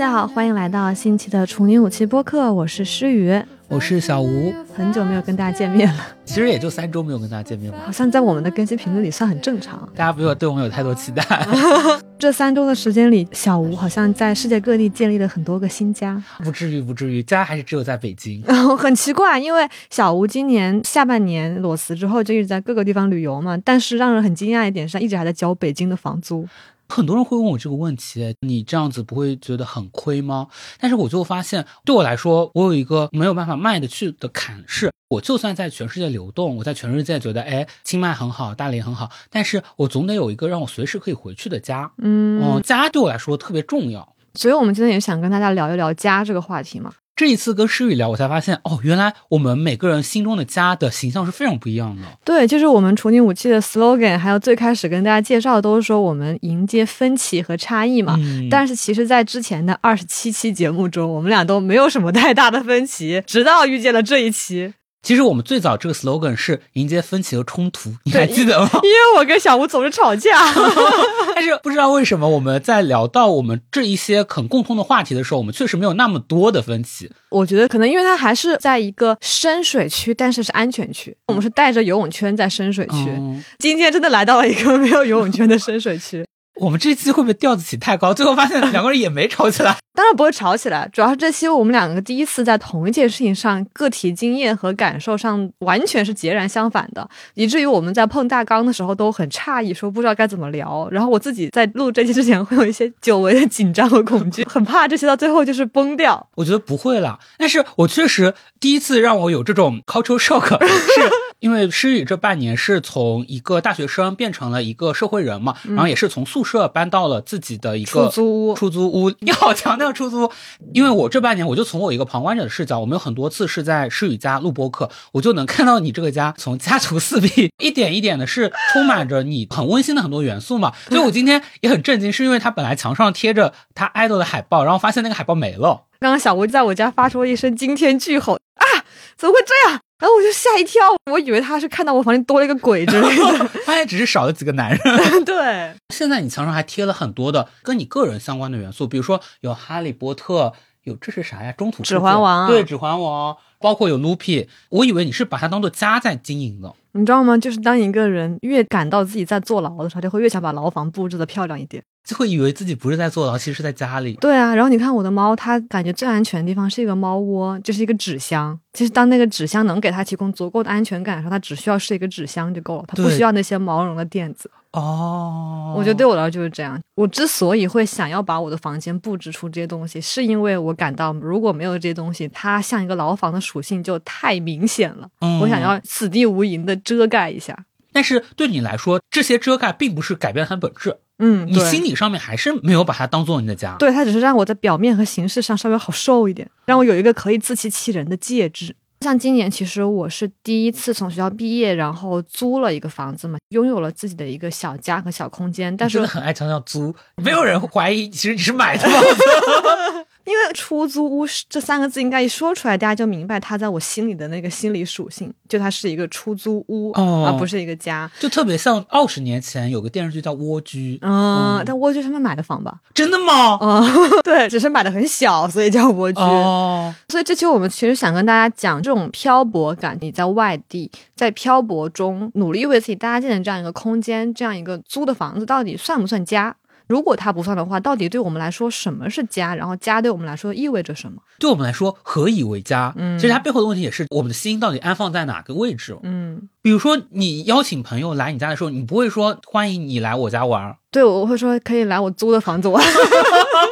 家好，欢迎来到新期的处女武器播客，我是诗雨，我是小吴，很久没有跟大家见面了，其实也就三周没有跟大家见面吧，好像在我们的更新频率里算很正常。大家不要对我们有太多期待。这三周的时间里，小吴好像在世界各地建立了很多个新家，不至于，不至于，家还是只有在北京。很奇怪，因为小吴今年下半年裸辞之后就一直在各个地方旅游嘛，但是让人很惊讶一点是，他一直还在交北京的房租。很多人会问我这个问题，你这样子不会觉得很亏吗？但是我就发现，对我来说，我有一个没有办法迈得去的坎，是我就算在全世界流动，我在全世界觉得，哎，清迈很好，大理很好，但是我总得有一个让我随时可以回去的家。嗯，哦，家对我来说特别重要。所以我们今天也想跟大家聊一聊家这个话题嘛。这一次跟诗雨聊，我才发现哦，原来我们每个人心中的家的形象是非常不一样的。对，就是我们处女武器的 slogan，还有最开始跟大家介绍的都是说我们迎接分歧和差异嘛。嗯但是其实，在之前的二十七期节目中，我们俩都没有什么太大的分歧，直到遇见了这一期。其实我们最早这个 slogan 是迎接分歧和冲突，你还记得吗？因为我跟小吴总是吵架。但是不知道为什么，我们在聊到我们这一些很共通的话题的时候，我们确实没有那么多的分歧。我觉得可能因为它还是在一个深水区，但是是安全区。我们是带着游泳圈在深水区。嗯今天真的来到了一个没有游泳圈的深水区。我们这期会不会调子起太高？最后发现两个人也没吵起来。当然不会吵起来，主要是这期我们两个第一次在同一件事情上，个体经验和感受上完全是截然相反的，以至于我们在碰大纲的时候都很诧异，说不知道该怎么聊。然后我自己在录这期之前会有一些久违的紧张和恐惧，很怕这些到最后就是崩掉。我觉得不会啦，但是我确实第一次让我有这种 cultural shock，是因为诗雨这半年是从一个大学生变成了一个社会人嘛，然后也是从宿舍搬到了自己的一个出租屋出租屋，你好强调出租屋，因为我这半年我就从我一个旁观者的视角，我们有很多次是在诗雨家录播课，我就能看到你这个家从家徒四壁一点一点的是充满着你很温馨的很多元素嘛，所以我今天也很震惊，是因为他本来墙上贴着他 idol 的海报，然后发现那个海报没了。刚刚小吴在我家发出了一声惊天巨吼啊！怎么会这样？然后我就吓一跳，我以为他是看到我房间多了一个鬼之类的。发现只是少了几个男人。对，现在你墙上还贴了很多的跟你个人相关的元素，比如说有哈利波特，有这是啥呀？中指环王对，指环王，包括有 Lupi。我以为你是把它当做家在经营的。你知道吗？就是当一个人越感到自己在坐牢的时候，他就会越想把牢房布置的漂亮一点。就会以为自己不是在坐牢，其实是在家里。对啊，然后你看我的猫，它感觉最安全的地方是一个猫窝，就是一个纸箱。其实当那个纸箱能给它提供足够的安全感的时候，它只需要是一个纸箱就够了，它不需要那些毛绒的垫子。哦，我觉得对我来说就是这样。我之所以会想要把我的房间布置出这些东西，是因为我感到如果没有这些东西，它像一个牢房的属性就太明显了。嗯我想要此地无银的遮盖一下。但是对你来说，这些遮盖并不是改变它的本质，嗯，你心理上面还是没有把它当做你的家。对，它只是让我在表面和形式上稍微好受一点，让我有一个可以自欺欺人的介质。像今年，其实我是第一次从学校毕业，然后租了一个房子嘛，拥有了自己的一个小家和小空间。但是真的很爱强调租，没有人怀疑，其实你是买的房子。因为出租屋是这三个字，应该一说出来，大家就明白它在我心里的那个心理属性，就它是一个出租屋，哦而不是一个家。就特别像二十年前有个电视剧叫《蜗居》，嗯，但蜗居他们买的房吧？真的吗？嗯，对，只是买的很小，所以叫蜗居。哦，所以这期我们其实想跟大家讲这种漂泊感，你在外地，在漂泊中努力为自己搭建的这样一个空间，这样一个租的房子，到底算不算家？如果它不算的话，到底对我们来说什么是家？然后家对我们来说意味着什么？对我们来说，何以为家？嗯其实它背后的问题也是我们的心到底安放在哪个位置。嗯，比如说，你邀请朋友来你家的时候，你不会说欢迎你来我家玩儿，对，我会说可以来我租的房子玩。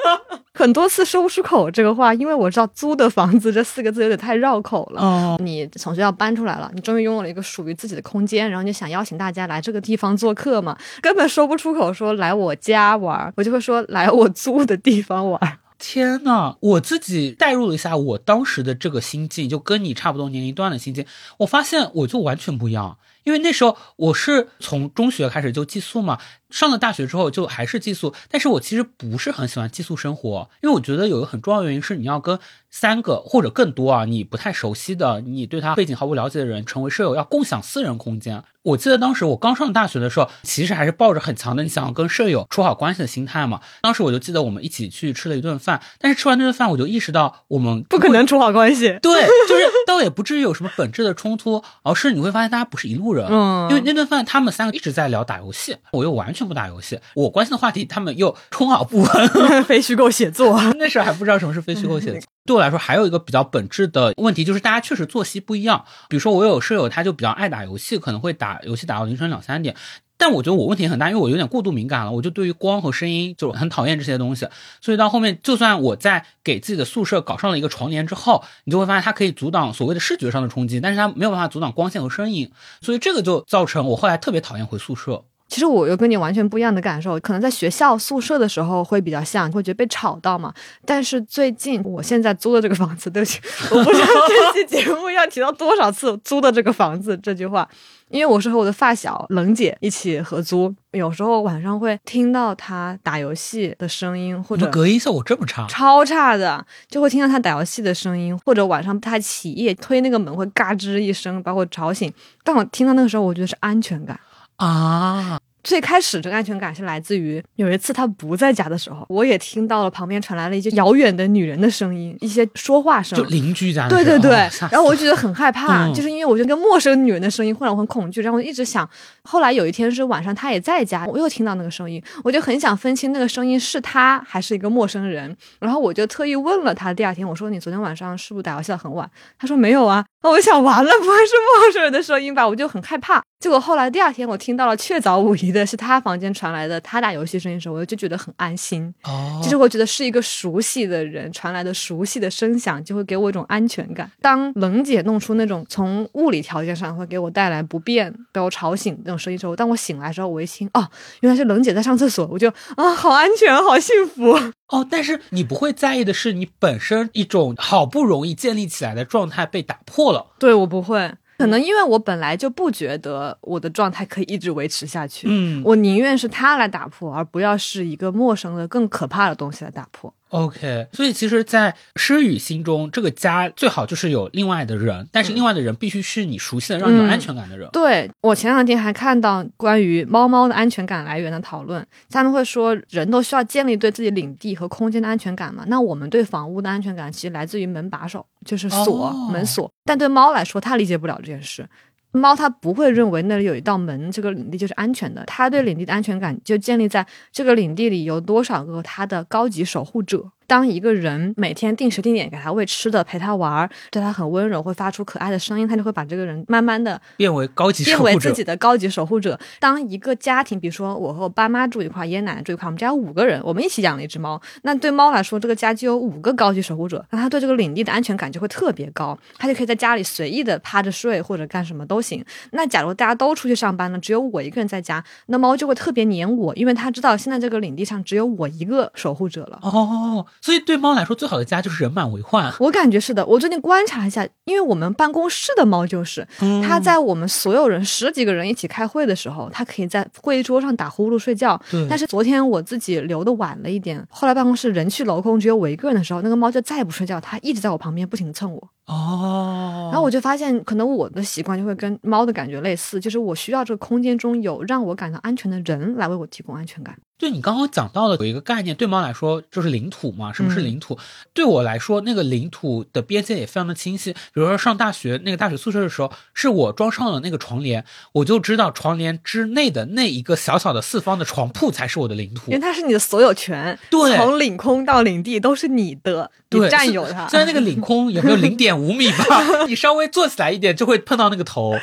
很多次说不出口这个话，因为我知道“租的房子”这四个字有点太绕口了。哦，你从学校搬出来了，你终于拥有了一个属于自己的空间，然后你想邀请大家来这个地方做客嘛，根本说不出口说来我家玩儿，我就会说来我租的地方玩儿。天呐，我自己代入了一下我当时的这个心境，就跟你差不多年龄段的心境，我发现我就完全不一样。因为那时候我是从中学开始就寄宿嘛，上了大学之后就还是寄宿，但是我其实不是很喜欢寄宿生活，因为我觉得有一个很重要的原因是你要跟三个或者更多啊你不太熟悉的、你对他背景毫无了解的人成为舍友，要共享私人空间。我记得当时我刚上大学的时候，其实还是抱着很强的你想要跟舍友处好关系的心态嘛。当时我就记得我们一起去吃了一顿饭，但是吃完那顿饭我就意识到我们不可能处好关系。对，就是倒也不至于有什么本质的冲突，而是你会发现大家不是一路人。嗯因为那顿饭他们三个一直在聊打游戏，我又完全不打游戏，我关心的话题他们又充耳不闻。非虚构写作，那时候还不知道什么是非虚构写作。对我来说，还有一个比较本质的问题，就是大家确实作息不一样。比如说，我有舍友，他就比较爱打游戏，可能会打游戏打到凌晨两三点。但我觉得我问题很大，因为我有点过度敏感了，我就对于光和声音就很讨厌这些东西。所以到后面，就算我在给自己的宿舍搞上了一个床帘之后，你就会发现它可以阻挡所谓的视觉上的冲击，但是它没有办法阻挡光线和声音。所以这个就造成我后来特别讨厌回宿舍。其实我有跟你完全不一样的感受，可能在学校宿舍的时候会比较像，会觉得被吵到嘛。但是最近我现在租的这个房子，对不起，我不知道这期节目要提到多少次“租的这个房子”这句话，因为我是和我的发小冷姐一起合租，有时候晚上会听到她打游戏的声音，或者隔音效果这么差？超差的，就会听到她打游戏的声音，或者晚上她起夜推那个门会嘎吱一声，把我吵醒。但我听到那个时候，我觉得是安全感。啊，最开始这个安全感是来自于有一次他不在家的时候，我也听到了旁边传来了一些遥远的女人的声音，一些说话声就。邻居家对对对，哦然后我就觉得很害怕，嗯就是因为我觉得跟陌生女人的声音会让我很恐惧，然后我一直想。后来有一天是晚上，他也在家，我又听到那个声音，我就很想分清那个声音是他还是一个陌生人，然后我就特意问了他，第二天我说你昨天晚上是不是打游戏到很晚？他说没有啊，那我想完了，不会是陌生人的声音吧？我就很害怕。结果后来第二天我听到了确凿无疑的是他房间传来的他打游戏声音的时候，我就觉得很安心。哦，其实我觉得是一个熟悉的人传来的熟悉的声响，就会给我一种安全感。当冷姐弄出那种从物理条件上会给我带来不便、被我吵醒那种声音之后，当我醒来之后，我一听，哦，原来是冷姐在上厕所，我就啊，好安全，好幸福。哦，但是你不会在意的是，你本身一种好不容易建立起来的状态被打破了。对我不会，可能因为我本来就不觉得我的状态可以一直维持下去。嗯我宁愿是他来打破，而不要是一个陌生的、更可怕的东西来打破。，OK。所以其实，在诗雨心中，这个家最好就是有另外的人，但是另外的人必须是你熟悉的、让你有安全感的人。对我前两天还看到关于猫猫的安全感来源的讨论，他们会说人都需要建立对自己领地和空间的安全感嘛？那我们对房屋的安全感其实来自于门把手，就是锁、哦门锁。但对猫来说，它理解不了这件事。猫它不会认为那里有一道门，这个领地就是安全的。它对领地的安全感就建立在这个领地里有多少个它的高级守护者。当一个人每天定时定点给他喂吃的，陪他玩儿，对他很温柔，会发出可爱的声音，他就会把这个人慢慢的变为高级守护者变为自己。的高级守护者。当一个家庭，比如说我和我爸妈住一块，爷爷奶奶住一块，我们家有五个人，我们一起养了一只猫。那对猫来说，这个家就有五个高级守护者，那它对这个领地的安全感就会特别高，它就可以在家里随意的趴着睡或者干什么都行。那假如大家都出去上班了，只有我一个人在家，那猫就会特别黏我，因为它知道现在这个领地上只有我一个守护者了。哦，所以对猫来说，最好的家就是人满为患。我感觉是的，我最近观察一下，因为我们办公室的猫就是，嗯它在我们所有人十几个人一起开会的时候，它可以在会议桌上打呼噜睡觉。对但是昨天我自己留的晚了一点，后来办公室人去楼空，只有我一个人的时候，那个猫就再也不睡觉，它一直在我旁边不停蹭我。哦，然后我就发现，可能我的习惯就会跟猫的感觉类似，就是我需要这个空间中有让我感到安全的人来为我提供安全感。对你刚刚讲到的有一个概念，对猫来说就是领土嘛。什么是嗯领土？对我来说，那个领土的边界也非常的清晰。比如说上大学那个大学宿舍的时候，是我装上了那个床帘，我就知道床帘之内的那一个小小的四方的床铺才是我的领土因为。它是你的所有权，对从领空到领地都是你的，你，占有它。虽然那个领空有没有零点五米吧，你稍微坐起来一点就会碰到那个头。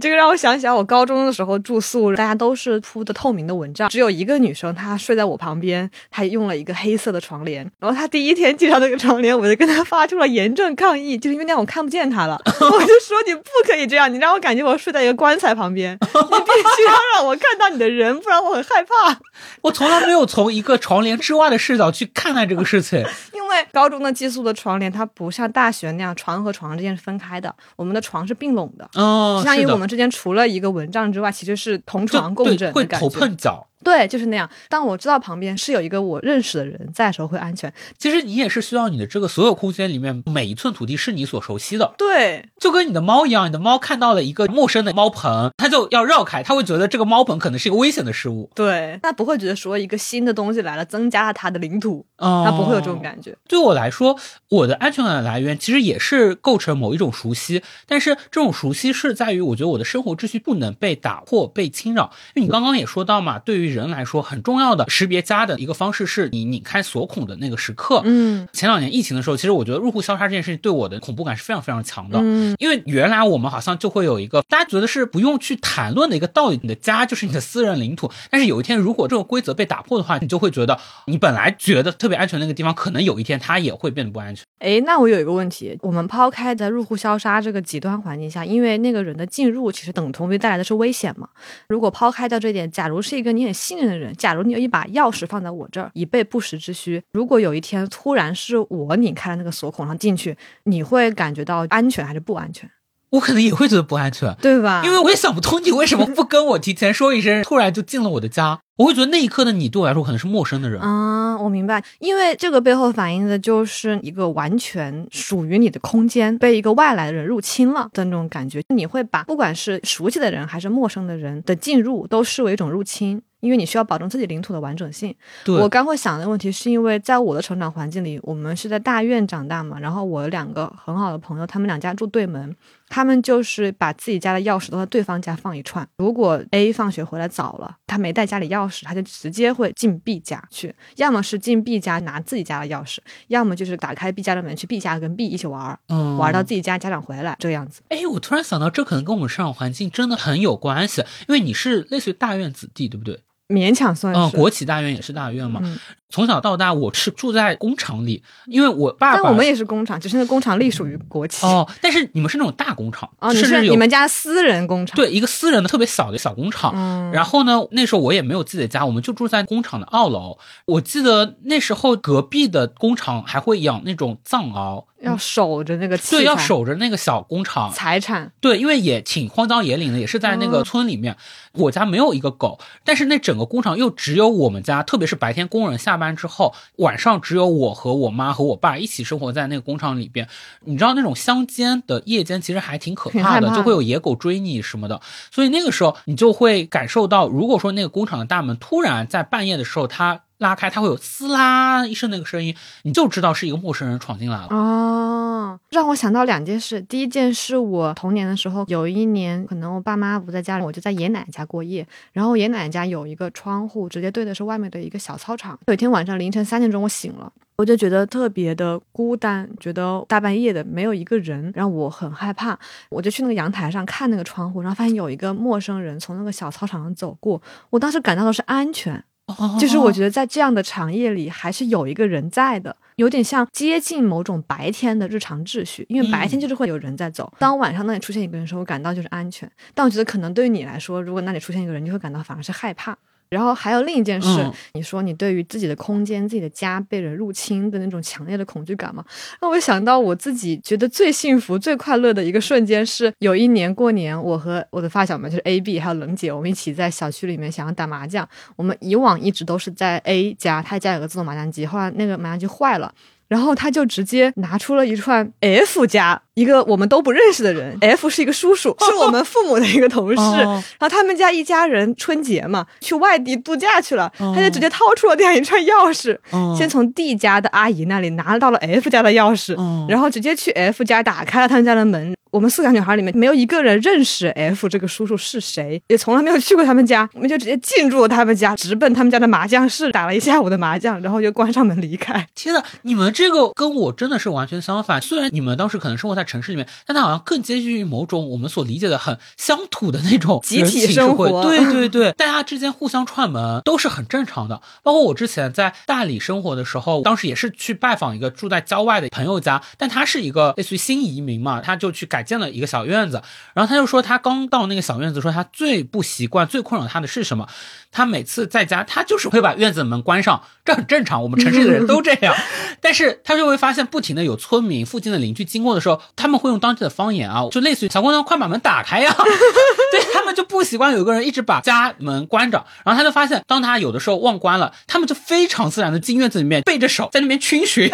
这个让我想起来，我高中的时候住宿，大家都是铺的透明的蚊帐，只有一个女生，她睡在我旁边，她用了一个黑色的床帘。然后她第一天介绍那个床帘，我就跟她发出了严正抗议，就是因为那样我看不见她了。我就说你不可以这样，你让我感觉我睡在一个棺材旁边，你必须要让我看到你的人，不然我很害怕。我从来没有从一个床帘之外的视角去看待这个事情。因为高中的寄宿的床帘，它不像大学那样床和床之间是分开的，我们的床是并拢的。哦，相当于是的们之间除了一个蚊帐之外，其实是同床共对会头枕的感觉。碰脚。对，就是那样。当我知道旁边是有一个我认识的人在的时候，会安全。其实你也是需要你的这个所有空间里面每一寸土地是你所熟悉的，对，就跟你的猫一样，你的猫看到了一个陌生的猫盆，它就要绕开，它会觉得这个猫盆可能是一个危险的事物。对，它不会觉得说一个新的东西来了，增加了它的领土，哦他不会有这种感觉。对我来说，我的安全感的来源其实也是构成某一种熟悉，但是这种熟悉是在于，我觉得我的生活秩序不能被打破、被侵扰。因为你刚刚也说到嘛，对于人来说很重要的识别家的一个方式是你拧开锁孔的那个时刻。嗯前两年疫情的时候，其实我觉得入户消杀这件事情对我的恐怖感是非常非常强的。嗯，因为原来我们好像就会有一个大家觉得是不用去谈论的一个道理，你的家就是你的私人领土。但是有一天，如果这个规则被打破的话，你就会觉得你本来觉得特别安全的那个地方，可能有一天它也会变得不安全。诶，那我有一个问题，我们抛开在入户消杀这个极端环境下，因为那个人的进入其实等同于带来的是危险嘛。如果抛开掉这一点，假如是一个你很信任的人，假如你有一把钥匙放在我这儿，以备不时之需，如果有一天突然是我拧开了那个锁孔，然后进去，你会感觉到安全还是不安全？我可能也会觉得不安全，对吧？因为我也想不通你为什么不跟我提前说一声，突然就进了我的家。我会觉得那一刻的你对我来说可能是陌生的人。啊，我明白，因为这个背后反映的就是一个完全属于你的空间被一个外来的人入侵了的那种感觉。你会把不管是熟悉的人还是陌生的人的进入都视为一种入侵。因为你需要保证自己领土的完整性。我刚会想的问题是因为在我的成长环境里，我们是在大院长大嘛，然后我有两个很好的朋友，他们两家住对门，他们就是把自己家的钥匙都在对方家放一串。如果 A 放学回来早了，他没带家里钥匙，他就直接会进 B 家去，要么是进 B 家拿自己家的钥匙，要么就是打开 B 家的门去 B 家跟 B 一起玩儿，嗯玩到自己家家长回来这个样子。哎，我突然想到，这可能跟我们生长环境真的很有关系，因为你是类似于大院子弟，对不对？勉强算是。嗯，国企大院也是大院嘛。嗯从小到大，我是住在工厂里，因为我爸爸。但我们也是工厂，只是那工厂隶属于国企。哦，但是你们是那种大工厂，哦，是你们家私人工厂？对一个私人的特别小的小工厂。嗯，然后呢，那时候我也没有自己的家，我们就住在工厂的二楼。我记得那时候隔壁的工厂还会养那种藏獒，要守着那个对，要守着那个小工厂。财产。对，因为也挺荒郊野岭的，也是在那个哦村里面。我家没有一个狗，但是那整个工厂又只有我们家，特别是白天工人下班之后，晚上只有我和我妈和我爸一起生活在那个工厂里边。你知道那种乡间的夜间其实还挺可怕的，就会有野狗追你什么的。所以那个时候你就会感受到，如果说那个工厂的大门突然在半夜的时候它拉开，它会有撕啦一声那个声音，你就知道是一个陌生人闯进来了。哦，让我想到两件事。第一件是我童年的时候，有一年可能我爸妈不在家里，我就在爷爷奶奶家过夜。然后爷爷奶奶家有一个窗户，直接对的是外面的一个小操场。有一天晚上凌晨三点钟，我醒了。我就觉得特别的孤单，觉得大半夜的没有一个人，让我很害怕。我就去那个阳台上看那个窗户，然后发现有一个陌生人从那个小操场上走过。我当时感到的是安全，就是我觉得在这样的长夜里，还是有一个人在的，有点像接近某种白天的日常秩序，因为白天就是会有人在走。当晚上那里出现一个人的时候，我感到就是安全。但我觉得可能对于你来说，如果那里出现一个人，你会感到反而是害怕。然后还有另一件事，嗯你说你对于自己的空间、自己的家被人入侵的那种强烈的恐惧感嘛，让我想到我自己觉得最幸福、最快乐的一个瞬间是有一年过年，我和我的发小们就是 A、B 还有冷姐，我们一起在小区里面想要打麻将。我们以往一直都是在 A 家，他家有个自动麻将机，后来那个麻将机坏了。然后他就直接拿出了一串 F 家一个我们都不认识的人，F 是一个叔叔，是我们父母的一个同事。哦然后他们家一家人春节嘛，去外地度假去了，哦他就直接掏出了这样一串钥匙，嗯先从 D 家的阿姨那里拿到了 F 家的钥匙，嗯然后直接去 F 家打开了他们家的门。我们四个女孩里面没有一个人认识 F 这个叔叔是谁，也从来没有去过他们家，我们就直接进入了他们家，直奔他们家的麻将室打了一下午的麻将，然后就关上门离开。天呐，你们这个跟我真的是完全相反。虽然你们当时可能生活在城市里面，但它好像更接近于某种我们所理解的很乡土的那种 集体生活对对对，大家之间互相串门都是很正常的。包括我之前在大理生活的时候，当时也是去拜访一个住在郊外的朋友家，但他是一个类似于新移民嘛，他就去改改建了一个小院子，然后他就说他刚到那个小院子，说他最不习惯、最困扰他的是什么？他每次在家，他就是会把院子门关上，这很正常，我们城市的人都这样。但是他就会发现，不停的有村民、附近的邻居经过的时候，他们会用当地的方言啊，就类似于“小姑娘，快把门打开呀 ”，对他们就不习惯有个人一直把家门关着。然后他就发现，当他有的时候忘关了，他们就非常自然的进院子里面，背着手在那边逡巡。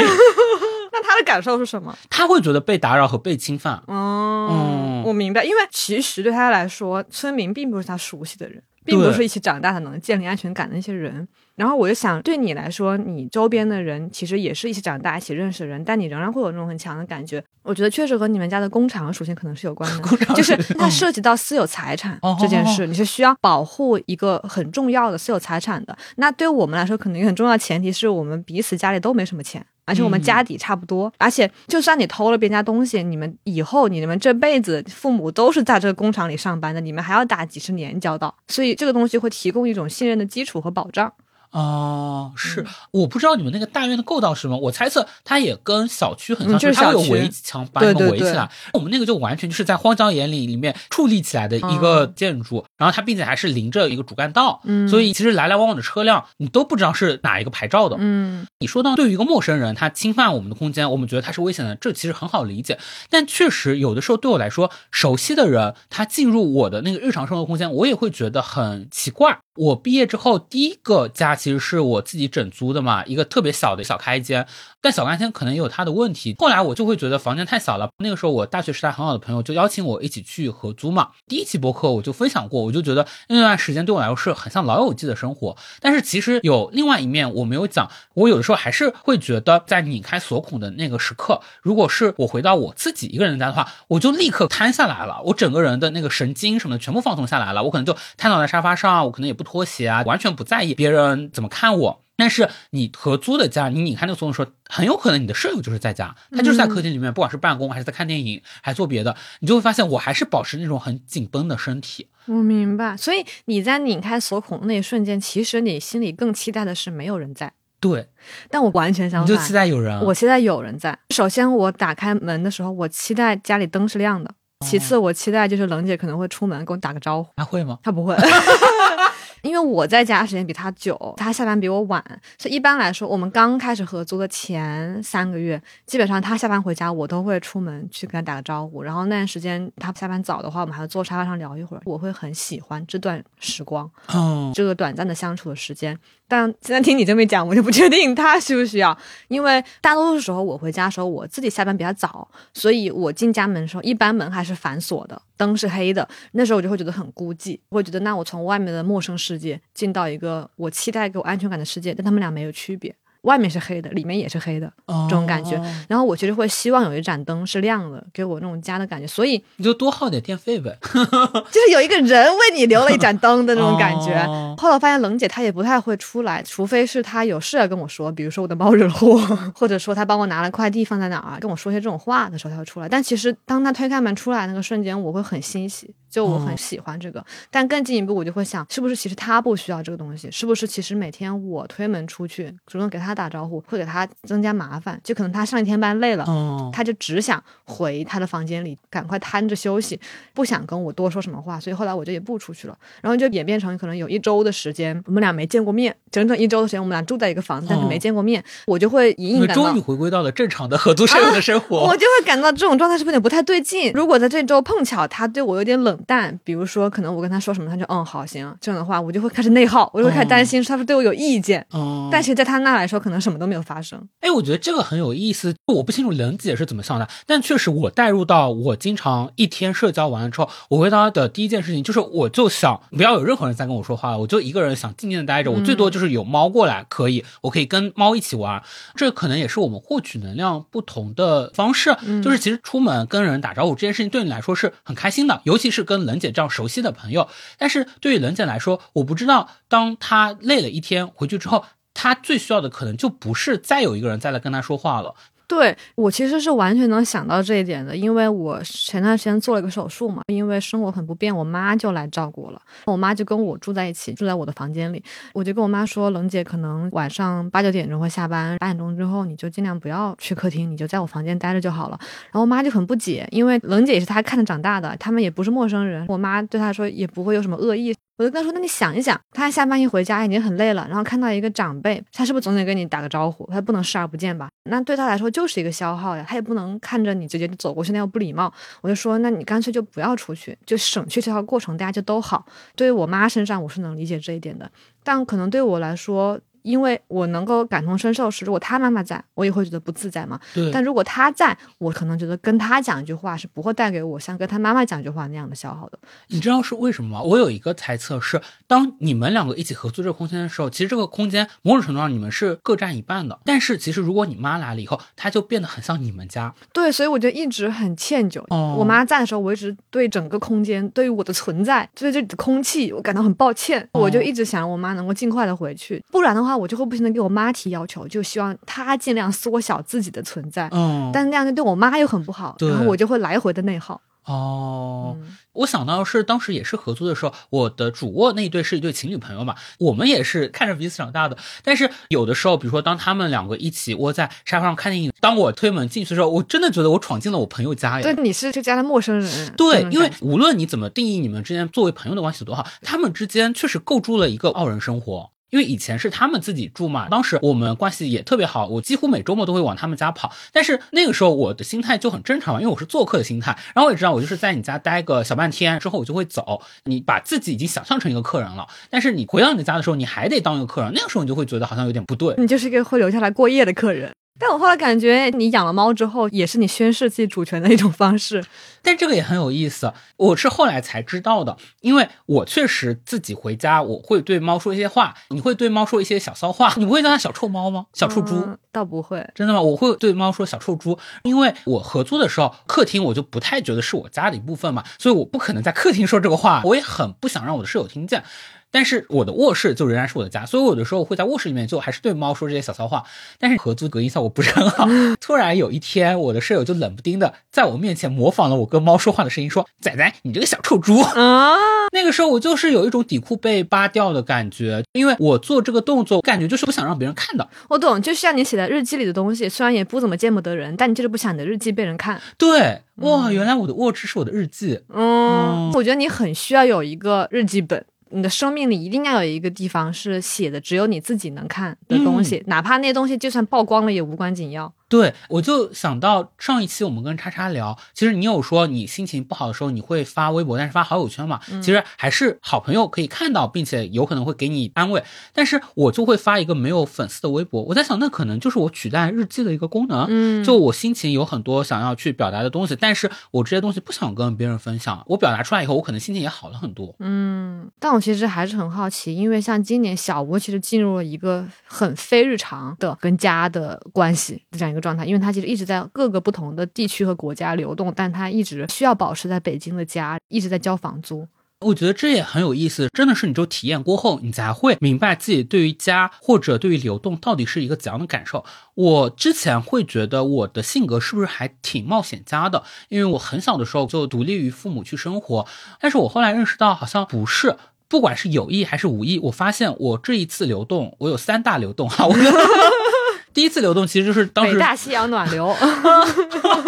那他的感受是什么？他会觉得被打扰和被侵犯。哦，我明白，因为其实对他来说，村民并不是他熟悉的人。并不是一起长大的能建立安全感的那些人，然后我就想，对你来说，你周边的人其实也是一起长大、一起认识的人，但你仍然会有那种很强的感觉。我觉得确实和你们家的工厂属性可能是有关的，就是它涉及到私有财产这件事，你是需要保护一个很重要的私有财产的。那对我们来说，可能很重要的前提是我们彼此家里都没什么钱。而且我们家底差不多，而且就算你偷了别人家东西，你们以后你们这辈子父母都是在这个工厂里上班的，你们还要打几十年交道，所以这个东西会提供一种信任的基础和保障。哦，是，我不知道你们那个大院的构造是什么，我猜测它也跟小区很像，就是它有围墙把你们围起来。我们那个就完全就是在荒郊野岭里面矗立起来的一个建筑，然后它并且还是临着一个主干道，嗯所以其实来来往往的车辆你都不知道是哪一个牌照的。嗯，你说到对于一个陌生人他侵犯我们的空间，我们觉得他是危险的，这其实很好理解。但确实有的时候对我来说，熟悉的人他进入我的那个日常生活空间，我也会觉得很奇怪。我毕业之后第一个家其实是我自己整租的嘛，一个特别小的小开间，但小开间可能也有它的问题。后来我就会觉得房间太小了。那个时候我大学时代很好的朋友就邀请我一起去合租嘛。第一期播客我就分享过，我就觉得那段时间对我来说是很像老友记的生活。但是其实有另外一面我没有讲，我有的时候还是会觉得在拧开锁孔的那个时刻，如果是我回到我自己一个人家的话，我就立刻瘫下来了，我整个人的那个神经什么的全部放松下来了，我可能就瘫倒在沙发上，我可能也不。脱鞋啊，完全不在意别人怎么看我。但是你合租的家，你拧开那个锁的时候，很有可能你的舍友就是在家，他就是在客厅里面，不管是办公还是在看电影，还做别的，你就会发现我还是保持那种很紧绷的身体。我明白，所以你在拧开锁孔那一瞬间，其实你心里更期待的是没有人在。对，但我完全相反，你就期待有人。我期待有人在。首先，我打开门的时候，我期待家里灯是亮的。其次，我期待就是冷姐可能会出门跟我打个招呼。她会吗？她不会。因为我在家时间比他久，他下班比我晚，所以一般来说，我们刚开始合租的前三个月，基本上他下班回家，我都会出门去跟他打个招呼。然后那段时间他下班早的话，我们还会坐沙发上聊一会儿，我会很喜欢这段时光，这个短暂的相处的时间。但现在听你这么一讲，我就不确定他需不需要，因为大多数时候我回家的时候，我自己下班比较早，所以我进家门的时候，一般门还是反锁的，灯是黑的。那时候我就会觉得很孤寂，会觉得那我从外面的陌生世界进到一个我期待给我安全感的世界，但他们俩没有区别。外面是黑的，里面也是黑的，这种感觉。然后我其实会希望有一盏灯是亮的，给我那种家的感觉。所以你就多耗点电费呗，就是有一个人为你留了一盏灯的那种感觉。后来我发现冷姐她也不太会出来，除非是她有事要跟我说，比如说我的猫惹祸，或者说她帮我拿了快递放在哪儿，跟我说些这种话的时候，她会出来。但其实当她推开门出来那个瞬间，我会很欣喜。就我很喜欢这个，但更进一步，我就会想，是不是其实他不需要这个东西？是不是其实每天我推门出去，主动给他打招呼，会给他增加麻烦？就可能他上一天班累了，他就只想回他的房间里，赶快瘫着休息，不想跟我多说什么话。所以后来我就也不出去了，然后就演变成可能有一周的时间，我们俩没见过面，整整一周的时间，我们俩住在一个房子，但是没见过面，我就会隐隐感到，终于回归到了正常的合租舍友的生活，我就会感到这种状态是不是有点不太对劲？如果在这周碰巧他对我有点冷淡。比如说，可能我跟他说什么，他就嗯好行，这样的话我就会开始内耗，我就会开始担心他是对我有意见。嗯，但其实在他那来说，可能什么都没有发生。哎，我觉得这个很有意思。我不清楚冷姐是怎么想的，但确实我带入到我经常一天社交完了之后，我回到的第一件事情就是，我就想不要有任何人再跟我说话了，我就一个人想静静的待着。我最多就是有猫过来可以，我可以跟猫一起玩。这可能也是我们获取能量不同的方式。就是其实出门跟人打招呼这件事情对你来说是很开心的，尤其是跟跟冷姐这样熟悉的朋友。但是对于冷姐来说，我不知道，当她累了一天回去之后，她最需要的可能就不是再有一个人再来跟她说话了。对我其实是完全能想到这一点的，因为我前段时间做了一个手术嘛，因为生活很不便，我妈就来照顾了。我妈就跟我住在一起，住在我的房间里。我就跟我妈说，冷姐可能晚上八九点钟会下班，八点钟之后你就尽量不要去客厅，你就在我房间待着就好了。然后我妈就很不解，因为冷姐也是她看着长大的，他们也不是陌生人，我妈对她说也不会有什么恶意。我就跟他说：“那你想一想，他下班一回家已经很累了，然后看到一个长辈，他是不是总得跟你打个招呼？他不能视而不见吧？那对他来说就是一个消耗呀，他也不能看着你直接走过去，那样不礼貌。我就说，那你干脆就不要出去，就省去这条过程，大家就都好。对于我妈身上，我是能理解这一点的，但可能对我来说。”因为我能够感同身受，是如果他妈妈在，我也会觉得不自在嘛。对。但如果他在，我可能觉得跟他讲一句话是不会带给我像跟他妈妈讲一句话那样的消耗的。你知道是为什么吗？我有一个猜测是，当你们两个一起合租这个空间的时候，其实这个空间某种程度上你们是各占一半的。但是其实如果你妈来了以后，它就变得很像你们家。对，所以我就一直很歉疚。哦。我妈在的时候，我一直对整个空间，对于我的存在，对这里的空气，我感到很抱歉。我就一直想我妈能够尽快的回去，不然的话，我就会不停的给我。妈提要求，就希望她尽量缩小自己的存在，嗯，但那样就对我妈又很不好，然后我就会来回的内耗。哦，我想到是当时也是合租的时候，我的主卧那一对是一对情侣朋友嘛，我们也是看着彼此长大的。但是有的时候，比如说当他们两个一起窝在沙发上看电影，当我推门进去的时候，我真的觉得我闯进了我朋友家呀。对，你是这家的陌生人。对，因为无论你怎么定义你们之间作为朋友的关系有多好，他们之间确实构筑了一个傲人生活。因为以前是他们自己住嘛，当时我们关系也特别好，我几乎每周末都会往他们家跑。但是那个时候我的心态就很正常嘛，因为我是做客的心态。然后我也知道，我就是在你家待个小半天之后，我就会走。你把自己已经想象成一个客人了，但是你回到你的家的时候，你还得当一个客人。那个时候你就会觉得好像有点不对，你就是一个会留下来过夜的客人。但我后来感觉，你养了猫之后，也是你宣示自己主权的一种方式。但这个也很有意思，我是后来才知道的，因为我确实自己回家，我会对猫说一些话。你会对猫说一些小骚话？你不会叫它小臭猫吗？小臭猪？倒不会，真的吗？我会对猫说小臭猪，因为我合租的时候，客厅我就不太觉得是我家的一部分嘛，所以我不可能在客厅说这个话，我也很不想让我的室友听见。但是我的卧室就仍然是我的家，所以我有的时候会在卧室里面就还是对猫说这些小骚话。但是合租隔音效果不是很好。突然有一天，我的舍友就冷不丁的在我面前模仿了我跟猫说话的声音，说：“仔仔，你这个小臭猪啊！” 那个时候我就是有一种底裤被扒掉的感觉，因为我做这个动作，感觉就是不想让别人看到。我懂，就像你写在日记里的东西，虽然也不怎么见不得人，但你就是不想你的日记被人看。对，哇，原来我的卧室是我的日记。嗯，我觉得你很需要有一个日记本。你的生命里一定要有一个地方是写的只有你自己能看的东西，哪怕那东西就算曝光了也无关紧要。对，我就想到上一期我们跟叉叉聊，其实你有说你心情不好的时候你会发微博，但是发好友圈嘛，其实还是好朋友可以看到，并且有可能会给你安慰。但是我就会发一个没有粉丝的微博，我在想那可能就是我取代日记的一个功能。嗯，就我心情有很多想要去表达的东西，但是我这些东西不想跟别人分享，我表达出来以后，我可能心情也好了很多。嗯，但我其实还是很好奇，因为像今年小吴其实进入了一个很非日常的跟家的关系这样一个状态，因为他其实一直。在各个不同的地区和国家流动，但他一直需要保持在北京的家，一直在交房租。我觉得这也很有意思，真的是你就体验过后，你才会明白自己对于家或者对于流动到底是一个怎样的感受。我之前会觉得我的性格是不是还挺冒险家的，因为我很小的时候就独立于父母去生活，但是我后来认识到好像不是，不管是有意还是无意，我发现我这一次流动，我有三大流动哈，我。第一次流动其实就是当时北大西洋暖流，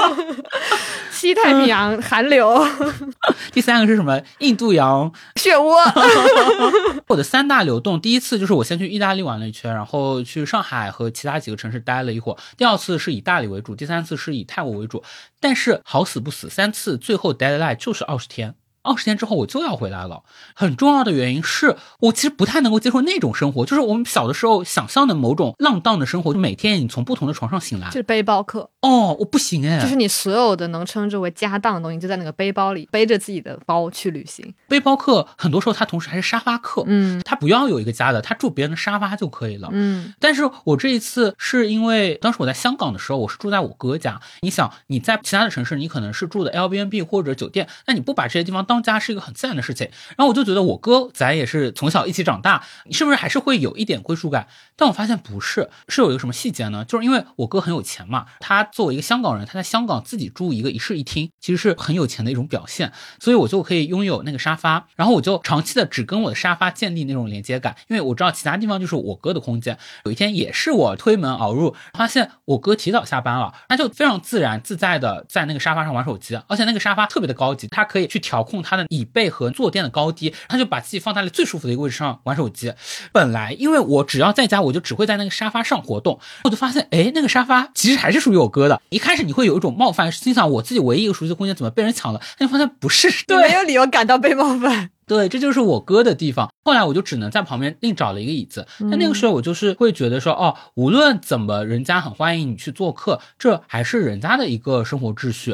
西太平洋寒流，第三个是什么？印度洋 漩涡。我的三大流动，第一次就是我先去意大利玩了一圈，然后去上海和其他几个城市待了一会儿。第二次是以大理为主，第三次是以泰国为主。但是好死不死，三次最后 deadline 就是二十天。二十天之后我就要回来了，很重要的原因是我其实不太能够接受那种生活，就是我们小的时候想象的某种浪荡的生活，就每天你从不同的床上醒来，就是背包客哦，我不行哎，就是你所有的能称之为家当的东西就在那个背包里，背着自己的包去旅行。背包客很多时候他同时还是沙发客，嗯，他不要有一个家的，他住别人的沙发就可以了，嗯。但是我这一次是因为当时我在香港的时候，我是住在我哥家，你想你在其他的城市，你可能是住的 L B N B 或者酒店，那你不把这些地方当当家是一个很自然的事情。然后我就觉得我哥咱也是从小一起长大，你是不是还是会有一点归属感？但我发现不是，是有一个什么细节呢？就是因为我哥很有钱嘛，他作为一个香港人，他在香港自己住一个一室一厅，其实是很有钱的一种表现，所以我就可以拥有那个沙发，然后我就长期的只跟我的沙发建立那种连接感，因为我知道其他地方就是我哥的空间。有一天也是我推门而入，发现我哥提早下班了，他就非常自然自在的在那个沙发上玩手机，而且那个沙发特别的高级，他可以去调控他的椅背和坐垫的高低，他就把自己放在了最舒服的一个位置上玩手机。本来因为我只要在家，我就只会在那个沙发上活动，我就发现，哎，那个沙发其实还是属于我哥的。一开始你会有一种冒犯，心想我自己唯一一个熟悉的空间怎么被人抢了？但就发现不是，没有理由感到被冒犯。对，这就是我哥的地方。后来我就只能在旁边另找了一个椅子。但那个时候我就是会觉得说，哦，无论怎么，人家很欢迎你去做客，这还是人家的一个生活秩序。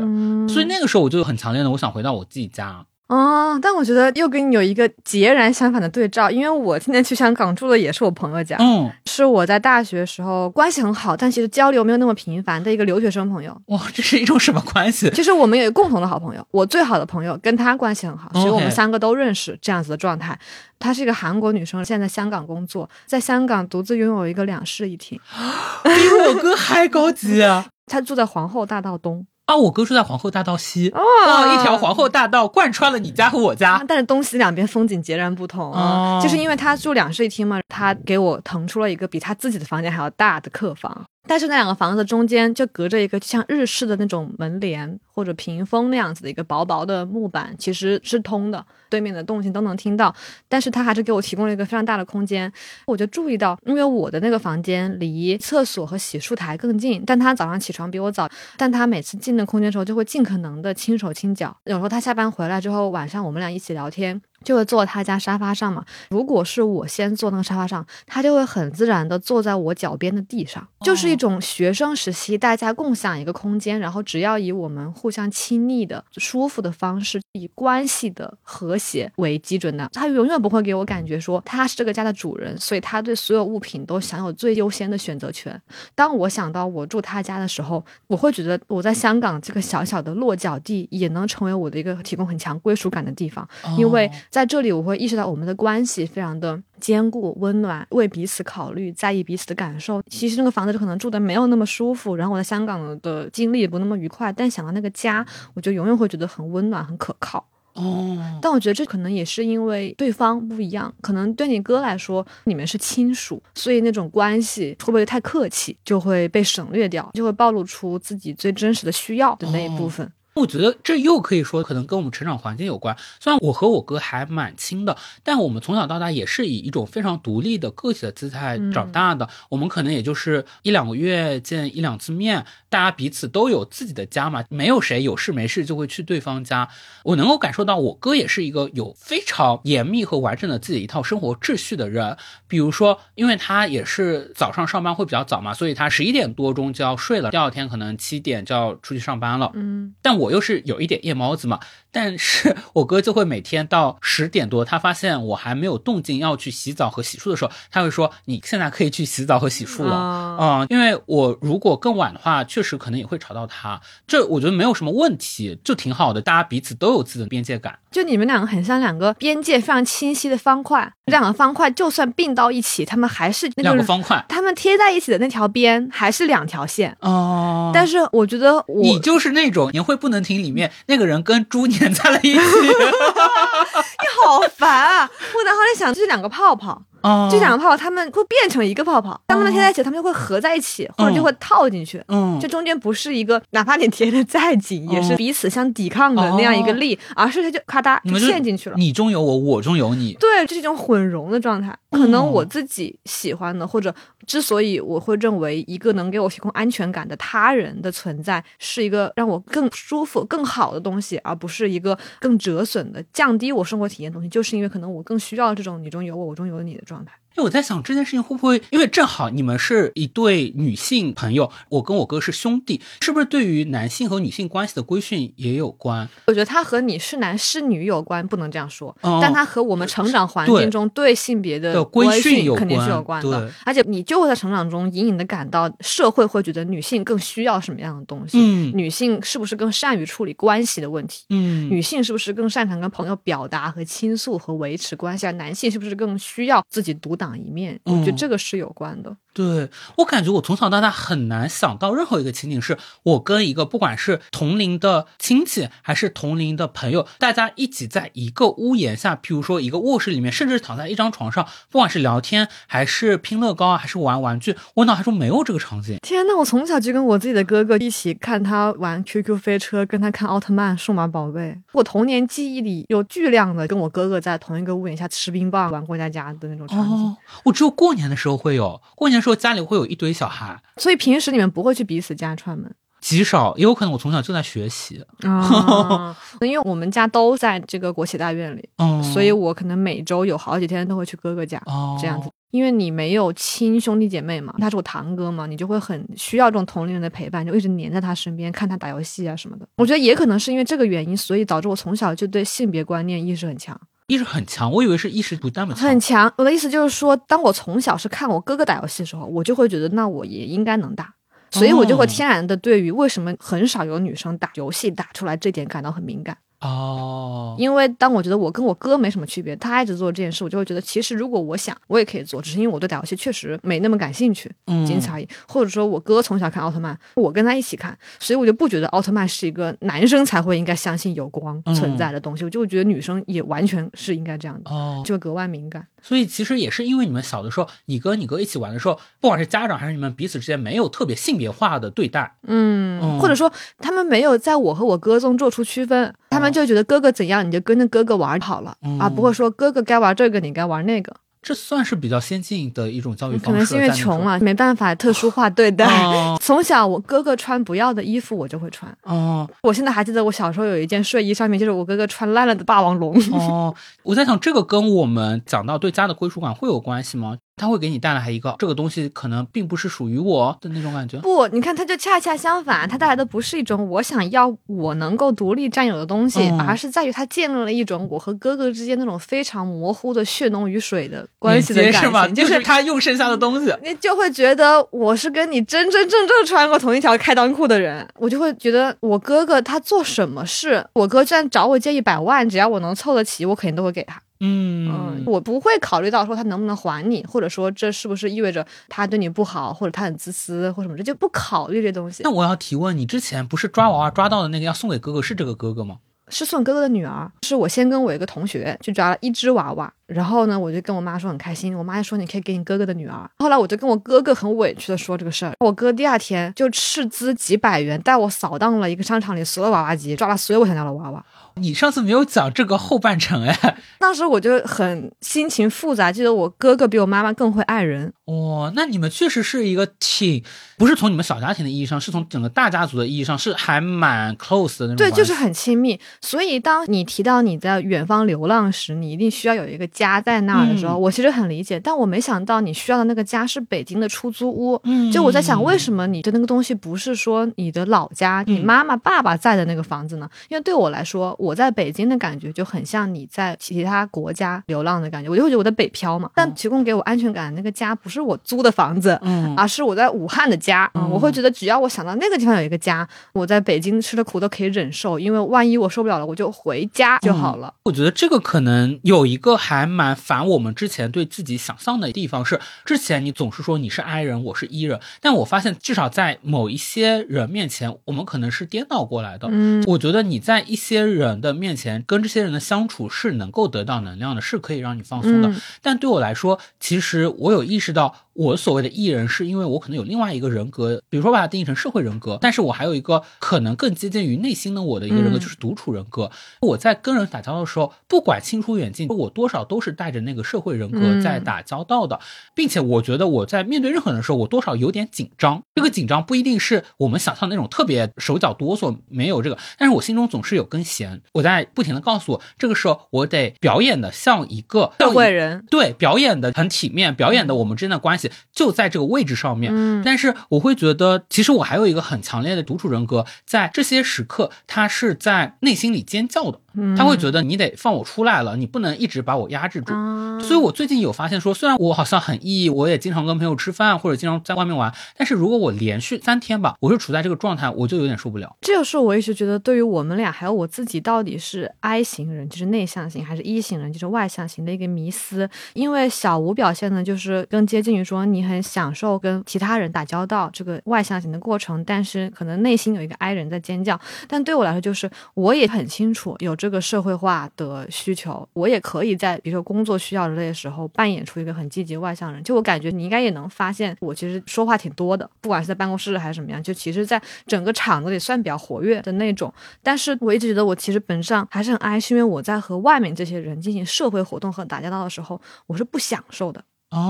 所以那个时候我就很强烈的，我想回到我自己家。哦，但我觉得又跟你有一个截然相反的对照，因为我今天去香港住的也是我朋友家，嗯，是我在大学时候关系很好，但其实交流没有那么频繁的一个留学生朋友。哇，这是一种什么关系？就是我们有一个共同的好朋友，我最好的朋友跟他关系很好，所以我们三个都认识这样子的状态。她是一个韩国女生，现在在香港工作，在香港独自拥有一个两室一厅。比我哥还高级啊！她住在皇后大道东，啊，我哥住在皇后大道西，哦哇，一条皇后大道贯穿了你家和我家。但是东西两边风景截然不同哦就是因为他住两室一厅嘛，他给我腾出了一个比他自己的房间还要大的客房。但是那两个房子中间就隔着一个像日式的那种门帘或者屏风那样子的一个薄薄的木板，其实是通的，对面的动静都能听到。但是他还是给我提供了一个非常大的空间。我就注意到，因为我的那个房间离厕所和洗漱台更近，但他早上起床比我早，但他每次进那空间的时候就会尽可能的轻手轻脚。有时候他下班回来之后，晚上我们俩一起聊天。就会坐他家沙发上嘛。如果是我先坐那个沙发上，他就会很自然的坐在我脚边的地上，就是一种学生时期大家共享一个空间，然后只要以我们互相亲昵的、舒服的方式，以关系的和谐为基准的，他永远不会给我感觉说他是这个家的主人，所以他对所有物品都享有最优先的选择权。当我想到我住他家的时候，我会觉得我在香港这个小小的落脚地也能成为我的一个提供很强归属感的地方，因为在这里我会意识到我们的关系非常的坚固、温暖，为彼此考虑，在意彼此的感受。其实那个房子可能住的没有那么舒服，然后我在香港的经历也不那么愉快，但想到那个家，我就永远会觉得很温暖、很可靠。哦，但我觉得这可能也是因为对方不一样，可能对你哥来说你们是亲属，所以那种关系会不会太客气，就会被省略掉，就会暴露出自己最真实的需要的那一部分。我觉得这又可以说可能跟我们成长环境有关。虽然我和我哥还蛮亲的，但我们从小到大也是以一种非常独立的个体的姿态长大的。我们可能也就是一两个月见一两次面，大家彼此都有自己的家嘛，没有谁有事没事就会去对方家。我能够感受到我哥也是一个有非常严密和完整的自己一套生活秩序的人。比如说，因为他也是早上上班会比较早嘛，所以他十一点多钟就要睡了，第二天可能七点就要出去上班了。嗯，但我又是有一点夜猫子嘛，但是 我哥就会每天到十点多，他发现我还没有动静要去洗澡和洗漱的时候，他会说你现在可以去洗澡和洗漱了，啊嗯，因为我如果更晚的话，确实可能也会吵到他，这我觉得没有什么问题，就挺好的，大家彼此都有自己的边界感。就你们两个很像两个边界非常清晰的方块，两个方块就算并到一起，他们还是那两个方块，他们贴在一起的那条边还是两条线。哦但是我觉得我你就是那种你会不能停里面那个人跟猪粘在了一起，你好烦啊！我脑海里想这两个泡泡，哦。这两个泡泡它们会变成一个泡泡，当它们贴在一起，它们就会合在一起，或者就会套进去。嗯。这中间不是一个，哪怕你贴的再紧，也是彼此相抵抗的那样一个力，而是它就咔嗒就你们就嵌进去了。你中有我，我中有你，对，这是一种混融的状态。可能我自己喜欢的，或者之所以我会认为一个能给我提供安全感的他人的存在，是一个让我更舒服、更好的东西，而不是一个更折损的、降低我生活体验的东西，就是因为可能我更需要这种你中有我，我中有你的状态。因为我在想这件事情会不会，因为正好你们是一对女性朋友，我跟我哥是兄弟，是不是对于男性和女性关系的规训也有关？我觉得它和你是男是女有关，不能这样说，哦但它和我们成长环境中对性别的的规训肯定是有关关的对。而且你就会在成长中隐隐的感到，社会会觉得女性更需要什么样的东西，嗯女性是不是更善于处理关系的问题？嗯女性是不是更擅长跟朋友表达和倾诉和维持关系？而男性是不是更需要自己独当一面？我觉得嗯这个是有关的。对我感觉我从小到大很难想到任何一个情景是我跟一个不管是同龄的亲戚还是同龄的朋友，大家一起在一个屋檐下，譬如说一个卧室里面，甚至躺在一张床上，不管是聊天还是拼乐高啊，还是玩玩具，我脑海中没有这个场景。天呐，我从小就跟我自己的哥哥一起看他玩 QQ 飞车，跟他看奥特曼、数码宝贝。我童年记忆里有巨量的跟我哥哥在同一个屋檐下吃冰棒、玩过家家的那种场景。哦，我只有过年的时候会有，过年的时候家里会有一堆小孩，所以平时你们不会去彼此家串门极少，也有可能我从小就在学习。啊？因为我们家都在这个国企大院里，嗯，所以我可能每周有好几天都会去哥哥家。哦这样子，因为你没有亲兄弟姐妹嘛，他是我堂哥嘛，你就会很需要这种同龄人的陪伴，就一直黏在他身边，看他打游戏啊什么的。我觉得也可能是因为这个原因，所以导致我从小就对性别观念意识很强，意识很强，我以为是意识不那么强。很强。我的意思就是说，当我从小是看我哥哥打游戏的时候，我就会觉得那我也应该能打。所以我就会哦天然的对于为什么很少有女生打游戏打出来这点感到很敏感。哦，因为当我觉得我跟我哥没什么区别，他一直做这件事，我就会觉得其实如果我想，我也可以做，只是因为我对打游戏确实没那么感兴趣，嗯仅此而已。或者说我哥从小看奥特曼，我跟他一起看，所以我就不觉得奥特曼是一个男生才会应该相信有光存在的东西，我就觉得女生也完全是应该这样的，哦，就格外敏感。所以其实也是因为你们小的时候，你跟你哥一起玩的时候，不管是家长还是你们彼此之间没有特别性别化的对待。嗯，嗯或者说他们没有在我和我哥中做出区分，他们就觉得哥哥怎样你就跟着哥哥玩好了，嗯而不会说哥哥该玩这个你该玩那个。这算是比较先进的一种教育方式。可能是因为穷啊，没办法特殊化对待。哦 从小我哥哥穿不要的衣服，我就会穿。哦我现在还记得我小时候有一件睡衣，上面就是我哥哥穿烂了的霸王龙。哦，我在想这个跟我们讲到对家的归属感会有关系吗？它会给你带来一个这个东西可能并不是属于我的那种感觉。不，你看，他就恰恰相反，他带来的不是一种我想要我能够独立占有的东西，嗯而是在于他建立了一种我和哥哥之间那种非常模糊的血浓于水的关系的感？情，就是他用剩下的东西。你就会觉得我是跟你真真正正穿过同一条开裆裤的人，我就会觉得我哥哥他做什么事，我哥居然找我借一百万，只要我能凑得起，我肯定都会给他。嗯嗯，我不会考虑到说他能不能还你，或者说这是不是意味着他对你不好，或者他很自私或什么，这就不考虑这东西那。我要提问，你之前不是抓娃娃抓到的那个要送给哥哥，是这个哥哥吗？是送哥哥的女儿，是我先跟我一个同学去抓了一只娃娃，然后呢，我就跟我妈说很开心，我妈就说你可以给你哥哥的女儿。后来我就跟我哥哥很委屈的说这个事儿，我哥第二天就斥资几百元带我扫荡了一个商场里所有娃娃机，抓了所有我想要的娃娃。你上次没有讲这个后半程哎。当时我就很心情复杂，记得我哥哥比我妈妈更会爱人，哦，那你们确实是一个挺，不是从你们小家庭的意义上，是从整个大家族的意义上，是还蛮 close 的那种对。就是很亲密。所以当你提到你在远方流浪时，你一定需要有一个家在那儿的时候，嗯我其实很理解，但我没想到你需要的那个家是北京的出租屋。嗯就我在想，为什么你的那个东西不是说你的老家，你妈妈爸爸在的那个房子呢？因为对我来说，我在北京的感觉就很像你在其他国家流浪的感觉，我就会觉得我在北漂嘛。但提供给我安全感的那个家，不是我租的房子，嗯而是我在武汉的家。嗯，我会觉得只要我想到那个地方有一个家，我在北京吃的苦都可以忍受，因为万一我受不了了，我就回家就好了。我觉得这个可能有一个还蛮反我们之前对自己想象的地方是，之前你总是说你是 I 人，我是 E 人，但我发现至少在某一些人面前，我们可能是颠倒过来的。嗯，我觉得你在一些人的面前跟这些人的相处是能够得到能量的，是可以让你放松的。嗯但对我来说，其实我有意识到，我所谓的艺人，是因为我可能有另外一个人格，比如说把它定义成社会人格，但是我还有一个可能更接近于内心的我的一个人格，嗯就是独处人格。我在跟人打交道的时候，不管亲疏远近，我多少都是带着那个社会人格嗯在打交道的，并且我觉得我在面对任何人的时候，我多少有点紧张。这个紧张不一定是我们想象的那种特别手脚哆嗦，没有这个，但是我心中总是有根弦。我在不停的告诉我，这个时候我得表演的像一个社会人，对，表演的很体面，表演的我们之间的关系就在这个位置上面。嗯但是我会觉得，其实我还有一个很强烈的独处人格，在这些时刻，他是在内心里尖叫的，嗯他会觉得你得放我出来了，你不能一直把我压制住。啊，所以，我最近有发现说，虽然我好像很 E，我也经常跟朋友吃饭，或者经常在外面玩，但是如果我连续三天吧，我是处在这个状态，我就有点受不了。这就是我一直觉得，对于我们俩还有我自己，到底是 I 型人，就是内向型，还是 E 型人，就是外向型的一个迷思。因为小吴表现的就是更接近于说，你很享受跟其他人打交道这个外向型的过程，但是可能内心有一个 I 人在尖叫。但对我来说，就是我也很清楚有这个社会化的需求，我也可以在比如说工作需要之类的时候扮演出一个很积极外向人。就我感觉你应该也能发现，我其实说话挺多的，不管是在办公室还是怎么样，就其实在整个场子里算比较活跃的那种。但是我一直觉得我其实本质上还是很 I，是因为我在和外面这些人进行社会活动和打交道的时候，我是不享受的。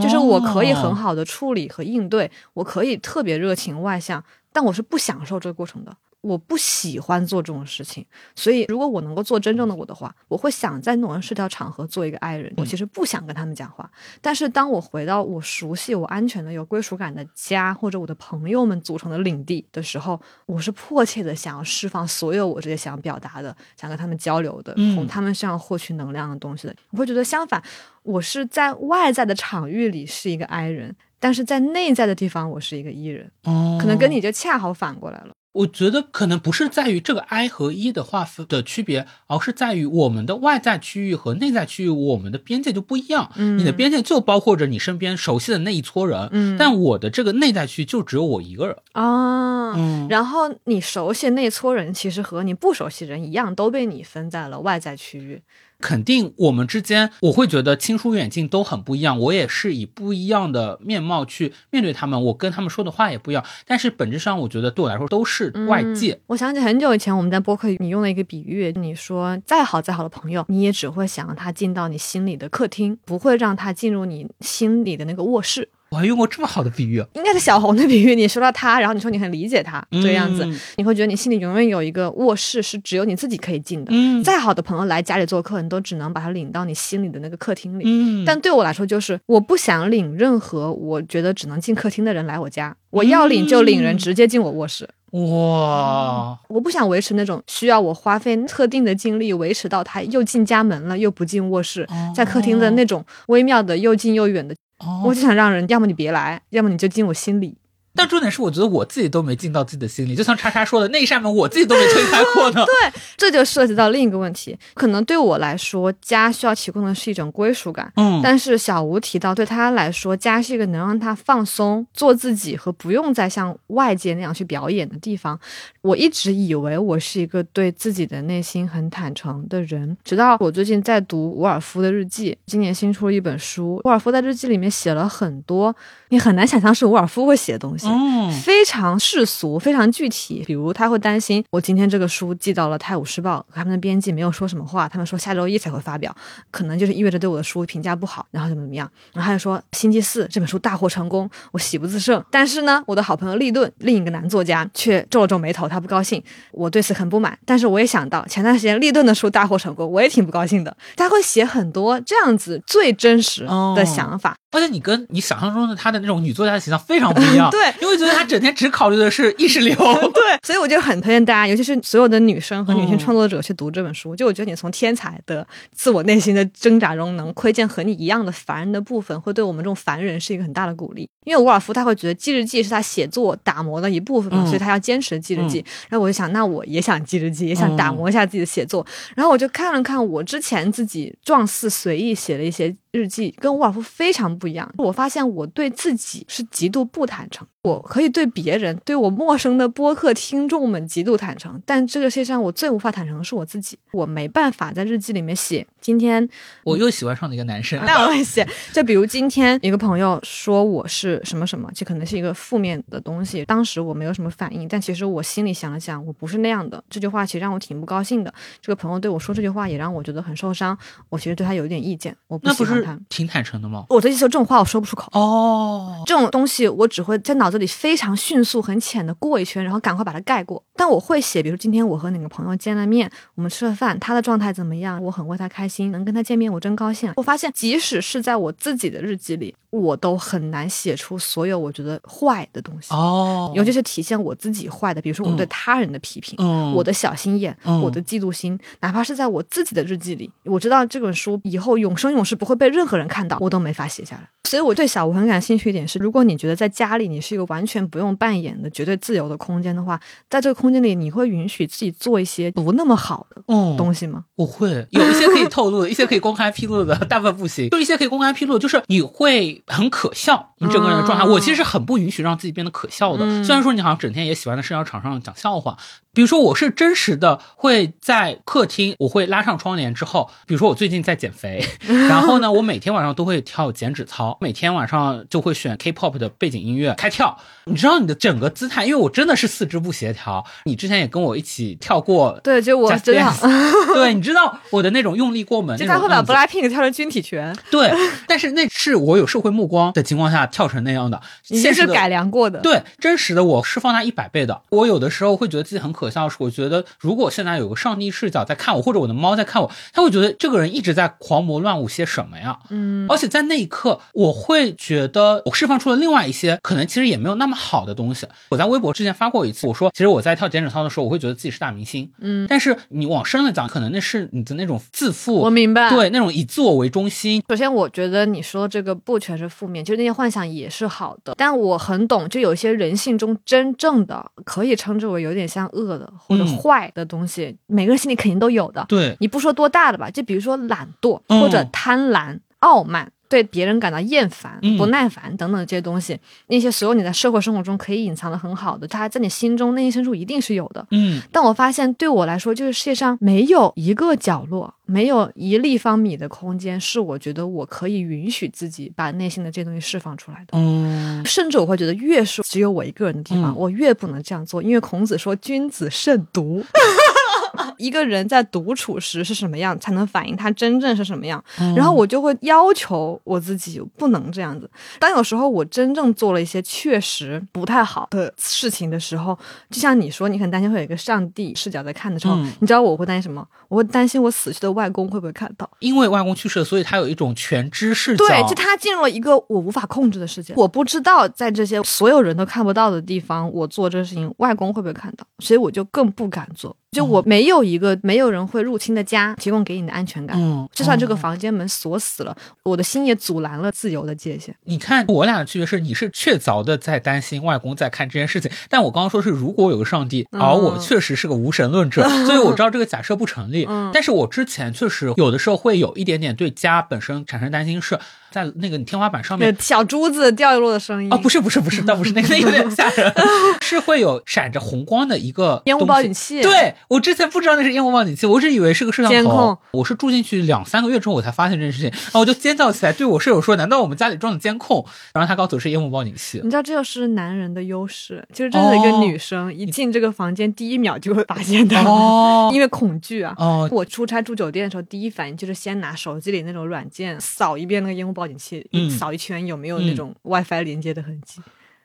就是我可以很哦好的处理和应对，我可以特别热情外向，但我是不享受这个过程的。我不喜欢做这种事情，所以如果我能够做真正的我的话，我会想在那种社交场合做一个 I 人。我其实不想跟他们讲话，但是当我回到我熟悉、我安全的、有归属感的家，或者我的朋友们组成的领地的时候，我是迫切的想要释放所有我这些想表达的、想跟他们交流的、嗯从他们身上获取能量的东西的。我会觉得相反，我是在外在的场域里是一个 I 人，但是在内在的地方我是一个 E 人，哦可能跟你就恰好反过来了。我觉得可能不是在于这个 I 和 E 的划分的区别，而是在于我们的外在区域和内在区域，我们的边界就不一样。嗯你的边界就包括着你身边熟悉的那一撮人，嗯但我的这个内在区就只有我一个人。啊，嗯然后你熟悉的那撮人，其实和你不熟悉人一样，都被你分在了外在区域。肯定我们之间，我会觉得亲疏远近都很不一样。我也是以不一样的面貌去面对他们，我跟他们说的话也不一样。但是本质上，我觉得对我来说都是外界。我想起很久以前我们在播客你用了一个比喻，你说再好再好的朋友，你也只会想让他进到你心里的客厅，不会让他进入你心里的那个卧室。我还用过这么好的比喻，应该是小红的比喻，你说到他，然后你说你很理解他、这个样子，嗯你会觉得你心里永远有一个卧室是只有你自己可以进的。嗯再好的朋友来家里做客，你都只能把他领到你心里的那个客厅里。嗯，但对我来说，就是我不想领任何我觉得只能进客厅的人来我家，我要领就领人嗯直接进我卧室。哇，我不想维持那种需要我花费特定的精力维持到他又进家门了又不进卧室，在客厅的那种微妙的又近又远的。我就想让人，要么你别来，要么你就进我心里。但重点是，我觉得我自己都没进到自己的心里，就像叉叉说的，那一扇门我自己都没推开过呢。对，这就涉及到另一个问题，可能对我来说，家需要提供的是一种归属感。嗯，但是小吴提到，对他来说，家是一个能让他放松、做自己和不用再像外界那样去表演的地方。我一直以为我是一个对自己的内心很坦诚的人，直到我最近在读伍尔夫的日记，今年新出了一本书，伍尔夫在日记里面写了很多你很难想象是伍尔夫会写的东西。嗯，非常世俗，非常具体。比如他会担心，我今天这个书寄到了《泰晤士报》，他们的编辑没有说什么话，他们说下周一才会发表，可能就是意味着对我的书评价不好，然后怎么怎么样。然后他就说，星期四这本书大获成功，我喜不自胜。但是呢，我的好朋友利顿，另一个男作家，却皱了皱眉头，他不高兴。我对此很不满，但是我也想到，前段时间利顿的书大获成功，我也挺不高兴的。他会写很多这样子最真实的想法，而且你跟你想象中的她的那种女作家的形象非常不一样，对因为觉得她整天只考虑的是意识流，对，所以我就很推荐大家，尤其是所有的女生和女性嗯创作者去读这本书。就我觉得你从天才的自我内心的挣扎中，能窥见和你一样的凡人的部分，会对我们这种凡人是一个很大的鼓励。因为伍尔夫他会觉得记日记是他写作打磨的一部分嘛，嗯所以他要坚持记日记。然后我就想，那我也想记日记，也想打磨一下自己的写作。然后我就看了看我之前自己状似随意写了一些日记，跟沃尔夫非常不一样。我发现我对自己是极度不坦诚，我可以对别人、对我陌生的播客听众们极度坦诚，但这个世界上我最无法坦诚的是我自己。我没办法在日记里面写今天我又喜欢上了一个男生，那我会写，就比如今天一个朋友说我是什么什么，这可能是一个负面的东西，当时我没有什么反应，但其实我心里想了想，我不是那样的。这句话其实让我挺不高兴的。这个朋友对我说这句话，也让我觉得很受伤。我其实对他有一点意见，我不喜欢他。挺坦诚的吗？我的意思说，这种话我说不出口。哦，这种东西我只会在脑子里非常迅速、很浅的过一圈，然后赶快把它盖过。但我会写，比如今天我和哪个朋友见了面，我们吃了饭，他的状态怎么样，我很为他开心，能跟他见面，我真高兴。我发现，即使是在我自己的日记里，我都很难写出所有我觉得坏的东西。哦，尤其是体现我自己坏的，比如说我对他人的批评，嗯我的小心眼，嗯我的嫉妒心，哪怕是在我自己的日记里，我知道这本书以后永生永世不会被任何人看到，我都没法写下来。所以我对小吴很感兴趣一点是，如果你觉得在家里你是一个完全不用扮演的绝对自由的空间的话，在这个空间里，你会允许自己做一些不那么好的嗯东西吗？我会有一些可以透露的，一些可以公开披露的，大部分不行。就一些可以公开披露，就是你会很可笑，你整个人的状态。嗯我其实是很不允许让自己变得可笑的。嗯虽然说你好像整天也喜欢在社交场上讲笑话，比如说我是真实的会在客厅，我会拉上窗帘之后，比如说我最近在减肥，然后呢，我每天晚上都会跳减脂操，每天晚上就会选 K-pop 的背景音乐开跳。你知道你的整个姿态，因为我真的是四肢不协调。你之前也跟我一起跳过对，就我知道，对，你知道我的那种用力过猛，就他会把 BLACKPINK 跳成军体拳，对，但是那是我有社会目光的情况下跳成那样的，已经是现实改良过的。对，真实的我是放大一百倍的。我有的时候会觉得自己很可笑，是我觉得如果现在有个上帝视角在看我，或者我的猫在看我，他会觉得这个人一直在狂魔乱舞些什么呀？嗯，而且在那一刻，我会觉得我释放出了另外一些可能其实也没有那么好的东西。我在微博之前发过一次，我说其实我在跳减脂操的时候，我会觉得自己是大明星，嗯，但是你往深了讲，可能那是你的那种自负，我明白。对那种以自我为中心，首先，我觉得你说这个不全是负面，就是那些幻想也是好的。但我很懂，就有些人性中真正的可以称之为有点像恶的或者嗯坏的东西，每个人心里肯定都有的。对，你不说多大的吧，就比如说懒惰嗯或者贪婪、傲慢。对别人感到厌烦、嗯不耐烦等等这些东西，那些所有你在社会生活中可以隐藏的很好的，它在你心中内心深处一定是有的。嗯但我发现，对我来说，就是世界上没有一个角落，没有一立方米的空间，是我觉得我可以允许自己把内心的这些东西释放出来的。嗯甚至我会觉得，越是只有我一个人的地方，嗯我越不能这样做，因为孔子说“君子慎独 ”。一个人在独处时是什么样，才能反映他真正是什么样。嗯然后我就会要求我自己不能这样子。当有时候我真正做了一些确实不太好的事情的时候，就像你说，你很担心会有一个上帝视角在看的时候，嗯你知道我会担心什么？我会担心我死去的外公会不会看到。因为外公去世了，所以他有一种全知视角。对，就他进入了一个我无法控制的世界，我不知道在这些所有人都看不到的地方，我做这个事情，外公会不会看到？所以我就更不敢做。就我没有一个没有人会入侵的家，提供给你的安全感。嗯，就算这个嗯房间门锁死了，我的心也阻拦了自由的界限。你看我俩的区别是，你是确凿的在担心外公在看这件事情，但我刚刚说是如果有个上帝，嗯而我确实是个无神论者，所以我知道这个假设不成立。嗯但是我之前确实有的时候会有一点点对家本身产生担心，是在那个天花板上面小珠子掉落的声音哦，不是不是不是，倒不是那个，那有点吓人，是会有闪着红光的一个烟雾报警器对我之前不知道那是烟雾报警器，我只以为是个摄像头。监控我是住进去两三个月之后，我才发现这件事情，然后我就尖叫起来，对我室友说：“难道我们家里装的监控？”然后他告诉我是烟雾报警器。你知道这就是男人的优势，就是真的一个哦女生一进这个房间，第一秒就会发现的，哦因为恐惧啊。哦，我出差住酒店的时候，第一反应就是先拿手机里那种软件扫一遍那个烟雾报警器，嗯扫一圈有没有那种 WiFi 连接的痕迹。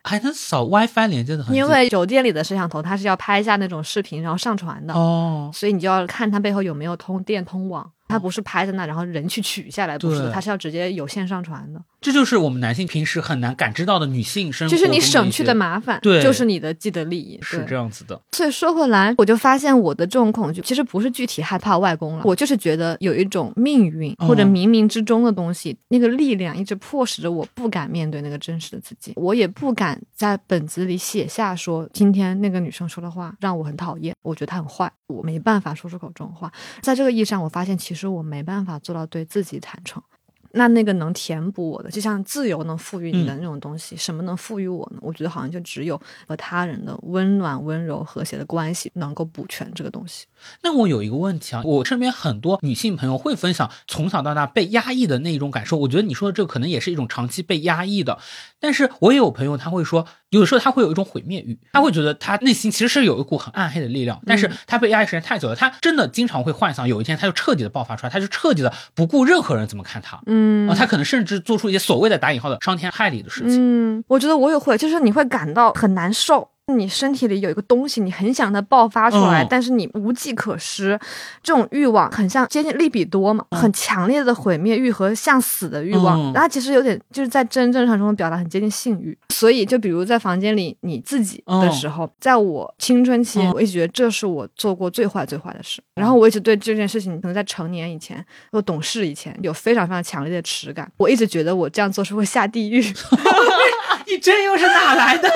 还能扫 WiFi 连接的痕迹，因为酒店里的摄像头它是要拍下那种视频，然后上传的，哦，所以你就要看它背后有没有通电通网。它不是拍在那，然后人去取下来，不是的，它是要直接有线上传的。这就是我们男性平时很难感知到的女性生活，就是你省去的。麻烦，对就是你的既得利益。是这样子的，所以说回来，我就发现我的这种恐惧其实不是具体害怕外公了，我就是觉得有一种命运或者嗯冥冥之中的东西，那个力量一直迫使着我不敢面对那个真实的自己，我也不敢在本子里写下说今天那个女生说的话让我很讨厌，我觉得她很坏，我没办法说出口这种话。在这个意义上，我发现其实我没办法做到对自己坦诚。那那个能填补我的，就像自由能赋予你的那种东西，什么能赋予我呢？我觉得好像就只有和他人的温暖、温柔、和谐的关系能够补全这个东西。那我有一个问题啊，我身边很多女性朋友会分享从小到大被压抑的那一种感受。我觉得你说的这个可能也是一种长期被压抑的，但是我也有朋友他会说，有的时候他会有一种毁灭欲，他会觉得他内心其实是有一股很暗黑的力量，但是他被压抑时间太久了，他真的经常会幻想有一天他就彻底的爆发出来，他就彻底的不顾任何人怎么看他，嗯啊，他可能甚至做出一些所谓的打引号的伤天害理的事情。嗯，我觉得我也会，就是你会感到很难受。你身体里有一个东西，你很想它爆发出来，嗯但是你无计可施，这种欲望很像接近利比多嘛，很强烈的毁灭欲和向死的欲望。嗯它其实有点就是在真正上中的表达很接近性欲。所以就比如在房间里你自己的时候，在我青春期，嗯我一直觉得这是我做过最坏最坏的事。然后我一直对这件事情，可能在成年以前，或懂事以前，有非常非常强烈的耻感。我一直觉得我这样做是会下地狱。你这又是哪来的？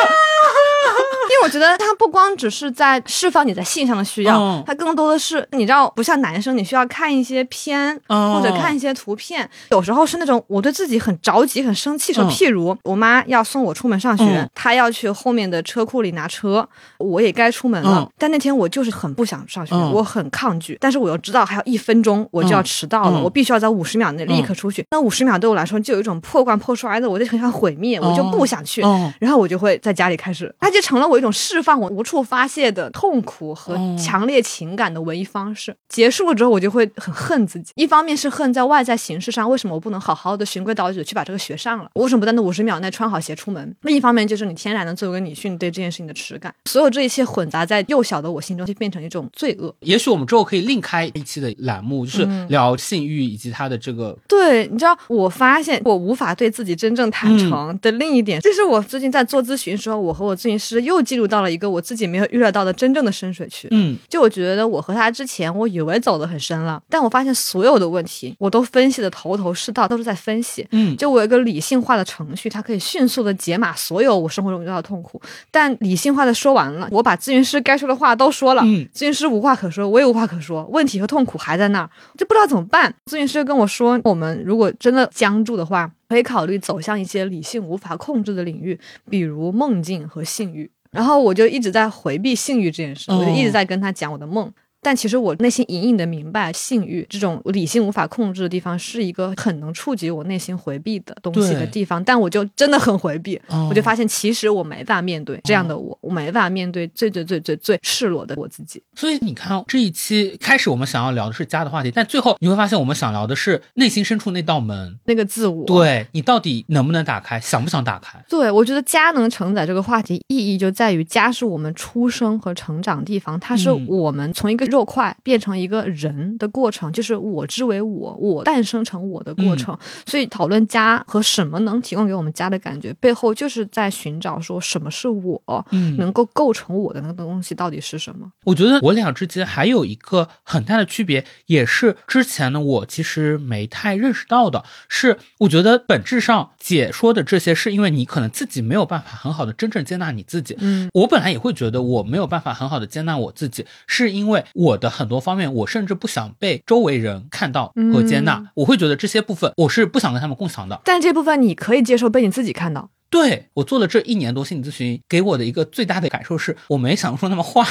因为我觉得它不光只是在释放你在性上的需要，嗯。它更多的是你知道，不像男生，你需要看一些片、哦或者看一些图片，有时候是那种我对自己很着急、很生气的时候，嗯。譬如我妈要送我出门上学，嗯。她要去后面的车库里拿车，我也该出门了，嗯。但那天我就是很不想上学，嗯。我很抗拒，但是我又知道还有一分钟我就要迟到了，嗯。我必须要在五十秒内立刻出去，那五十秒对我来说就有一种破罐破摔的，我就很想毁灭，我就不想去。哦然后我就会在家里开始，它就成了我一种释放我无处发泄的痛苦和哦强烈情感的唯一方式。结束了之后，我就会很恨自己。一方面是恨在外在形式上，为什么我不能好好的循规蹈矩地去把这个学上了？我为什么不在那五十秒内穿好鞋出门？另一方面就是你天然的作为女性对这件事情的耻感，所有这一切混杂在幼小的我心中，就变成一种罪恶。也许我们之后可以另开一期的栏目，就是嗯聊性欲以及它的这个对，你知道，我发现我无法对自己真正坦诚的另一点，就是我最近在做咨询的时候，我和我咨询师又进入到了一个我自己没有预料到的真正的深水区。嗯就我觉得我和他之前，我以为走得很深了，但我发现所有的问题我都分析的头头是道，都是在分析。嗯就我有一个理性化的程序，它可以迅速的解码所有我生活中遇到的痛苦。但理性化的说完了，我把咨询师该说的话都说了，嗯咨询师无话可说，我也无话可说，问题和痛苦还在那儿，就不知道怎么办。咨询师跟我说，我们如果真的僵住的话，可以考虑走向一些理性无法控制的领域，比如梦境和性欲。然后我就一直在回避性欲这件事，我就一直在跟他讲我的梦。但其实我内心隐隐的明白，性欲这种理性无法控制的地方，是一个很能触及我内心回避的东西的地方。但我就真的很回避，哦我就发现其实我没法面对这样的我，我没法面对最最最最最赤裸的我自己。所以你看，这一期开始我们想要聊的是家的话题，但最后你会发现，我们想聊的是内心深处那道门。那个自我，对你到底能不能打开，想不想打开？对，我觉得家能承载这个话题意义就在于家是我们出生和成长地方，它是嗯我们从一个肉块变成一个人的过程，就是我之为我，我诞生成我的过程。所以讨论家和什么能提供给我们家的感觉，背后就是在寻找说什么是我，嗯能够构成我的那个东西到底是什么。我觉得我俩之间还有一个很大的区别，也是之前呢我其实没太认识到的，是我觉得本质上姐说的这些，是因为你可能自己没有办法很好的真正接纳你自己。嗯，我本来也会觉得我没有办法很好的接纳我自己，是因为我的很多方面，我甚至不想被周围人看到和接纳，嗯我会觉得这些部分我是不想跟他们共享的。但这部分你可以接受被你自己看到。对我做了这一年多心理咨询，给我的一个最大的感受是，我没想象中那么坏。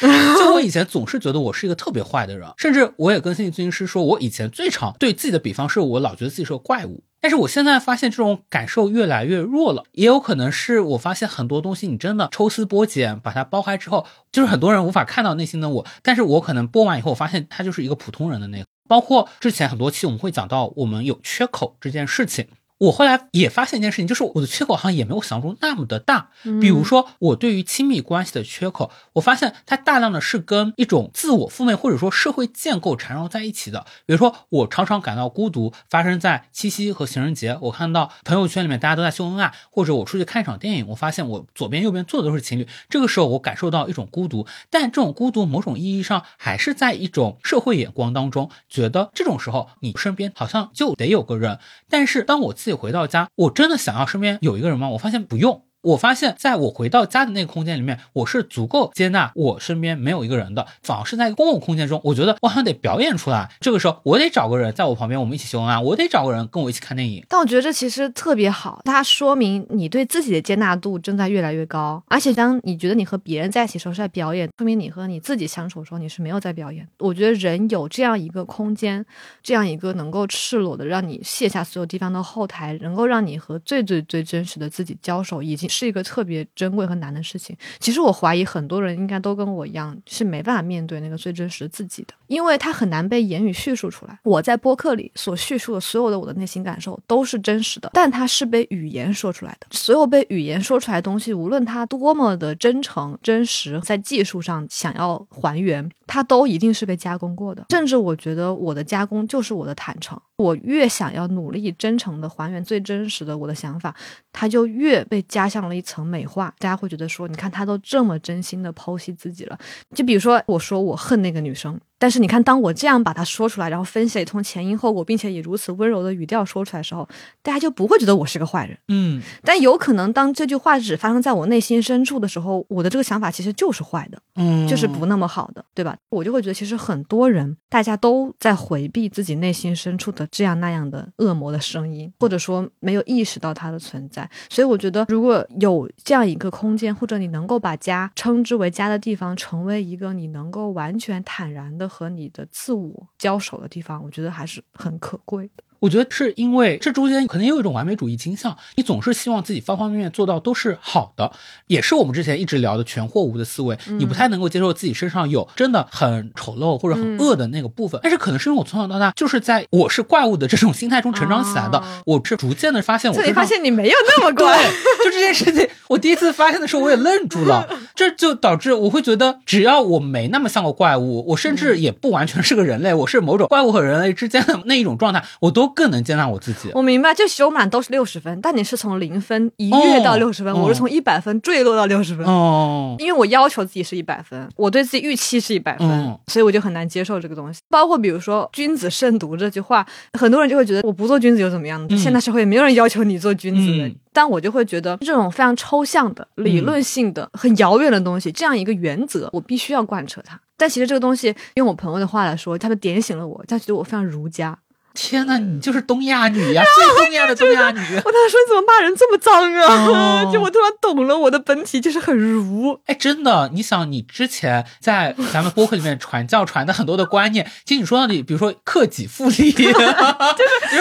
就我以前总是觉得我是一个特别坏的人，甚至我也跟心理咨询师说，我以前最常对自己的比方是我老觉得自己是个怪物。但是我现在发现这种感受越来越弱了，也有可能是我发现很多东西你真的抽丝剥茧，把它剥开之后，就是很多人无法看到内心的我，但是我可能剥完以后，我发现他就是一个普通人的那个。包括之前很多期我们会讲到我们有缺口这件事情。我后来也发现一件事情，就是我的缺口好像也没有想象中那么的大。比如说，我对于亲密关系的缺口，我发现它大量的是跟一种自我负面或者说社会建构缠绕在一起的。比如说，我常常感到孤独，发生在七夕和情人节。我看到朋友圈里面大家都在秀恩爱，或者我出去看一场电影，我发现我左边右边坐的都是情侣，这个时候我感受到一种孤独。但这种孤独，某种意义上还是在一种社会眼光当中，觉得这种时候你身边好像就得有个人。但是当我自己回到家，我真的想要身边有一个人吗？我发现不用。我发现，在我回到家的那个空间里面，我是足够接纳我身边没有一个人的，反而是在公共空间中，我觉得我好像得表演出来。这个时候，我得找个人在我旁边，我们一起秀恩爱；我得找个人跟我一起看电影。但我觉得这其实特别好，它说明你对自己的接纳度正在越来越高。而且当你觉得你和别人在一起时候是在表演，说明你和你自己相处的时候你是没有在表演。我觉得人有这样一个空间，这样一个能够赤裸的让你卸下所有地方的后台，能够让你和最最最真实的自己交手，已经是一个特别珍贵和难的事情。其实我怀疑很多人应该都跟我一样，是没办法面对那个最真实的自己的。因为它很难被言语叙述出来。我在播客里所叙述的所有的我的内心感受都是真实的，但它是被语言说出来的。所有被语言说出来的东西，无论它多么的真诚、真实，在技术上想要还原，它都一定是被加工过的。甚至我觉得我的加工就是我的坦诚。我越想要努力真诚的还原最真实的我的想法，它就越被加上了一层美化。大家会觉得说，你看他都这么真心的剖析自己了。就比如说，我说我恨那个女生。但是你看，当我这样把它说出来，然后分析一通前因后果，并且以如此温柔的语调说出来的时候，大家就不会觉得我是个坏人。嗯，但有可能当这句话只发生在我内心深处的时候，我的这个想法其实就是坏的，嗯，就是不那么好的，对吧？我就会觉得，其实很多人大家都在回避自己内心深处的这样那样的恶魔的声音，或者说没有意识到它的存在。所以我觉得，如果有这样一个空间，或者你能够把家称之为家的地方，成为一个你能够完全坦然的。和你的自我交手的地方，我觉得还是很可贵的。我觉得是因为这中间可能也有一种完美主义倾向，你总是希望自己方方面面做到都是好的，也是我们之前一直聊的全或无的思维。你不太能够接受自己身上有真的很丑陋或者很恶的那个部分，但是可能是因为我从小到大就是在我是怪物的这种心态中成长起来的，我是逐渐的发现，我自己发现你没有那么怪。就这件事情，我第一次发现的时候，我也愣住了，这就导致我会觉得，只要我没那么像个怪物，我甚至也不完全是个人类，我是某种怪物和人类之间的那一种状态，我都。更能接纳我自己。我明白，就修满都是六十分，但你是从零分一跃到六十分，我是从一百分坠落到六十分。哦，因为我要求自己是一百分，我对自己预期是一百分，所以我就很难接受这个东西。包括比如说“君子慎独”这句话，很多人就会觉得我不做君子又怎么样呢？现代社会也没有人要求你做君子的，但我就会觉得这种非常抽象的、理论性的、很遥远的东西，这样一个原则，我必须要贯彻它。但其实这个东西，用我朋友的话来说，他们点醒了我，他觉得我非常儒家。天呐，你就是东亚女呀，最东亚的东亚女。我当时说你怎么骂人这么脏啊？就我突然懂了，我的本体就是很儒。哎，真的，你想，你之前在咱们播客里面传教传的很多的观念，其实你说到底，比如说克己复礼，就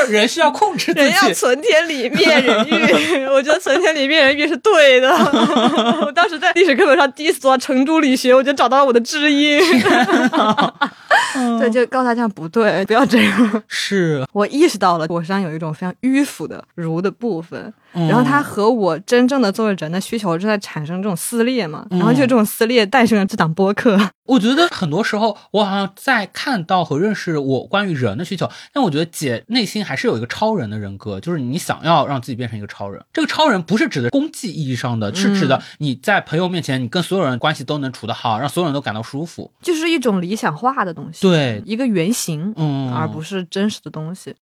是人需要控制自己，人要存天理，灭人欲。我觉得存天理，灭人欲是对的。我当时在历史课本上第一次做到程朱理学，我就找到了我的知音。对，就告诉他这样不对，不要这样。是我意识到了，我身上有一种非常迂腐的儒的部分，然后它和我真正的作为人的需求正在产生这种撕裂嘛，然后就这种撕裂诞生了这档播客。我觉得很多时候，我好像在看到和认识我关于人的需求，但我觉得姐内心还是有一个超人的人格，就是你想要让自己变成一个超人。这个超人不是指的功绩意义上的，是指的你在朋友面前，你跟所有人关系都能处得好，让所有人都感到舒服，就是一种理想化的东西，对，一个原型，嗯，而不是真实的东西。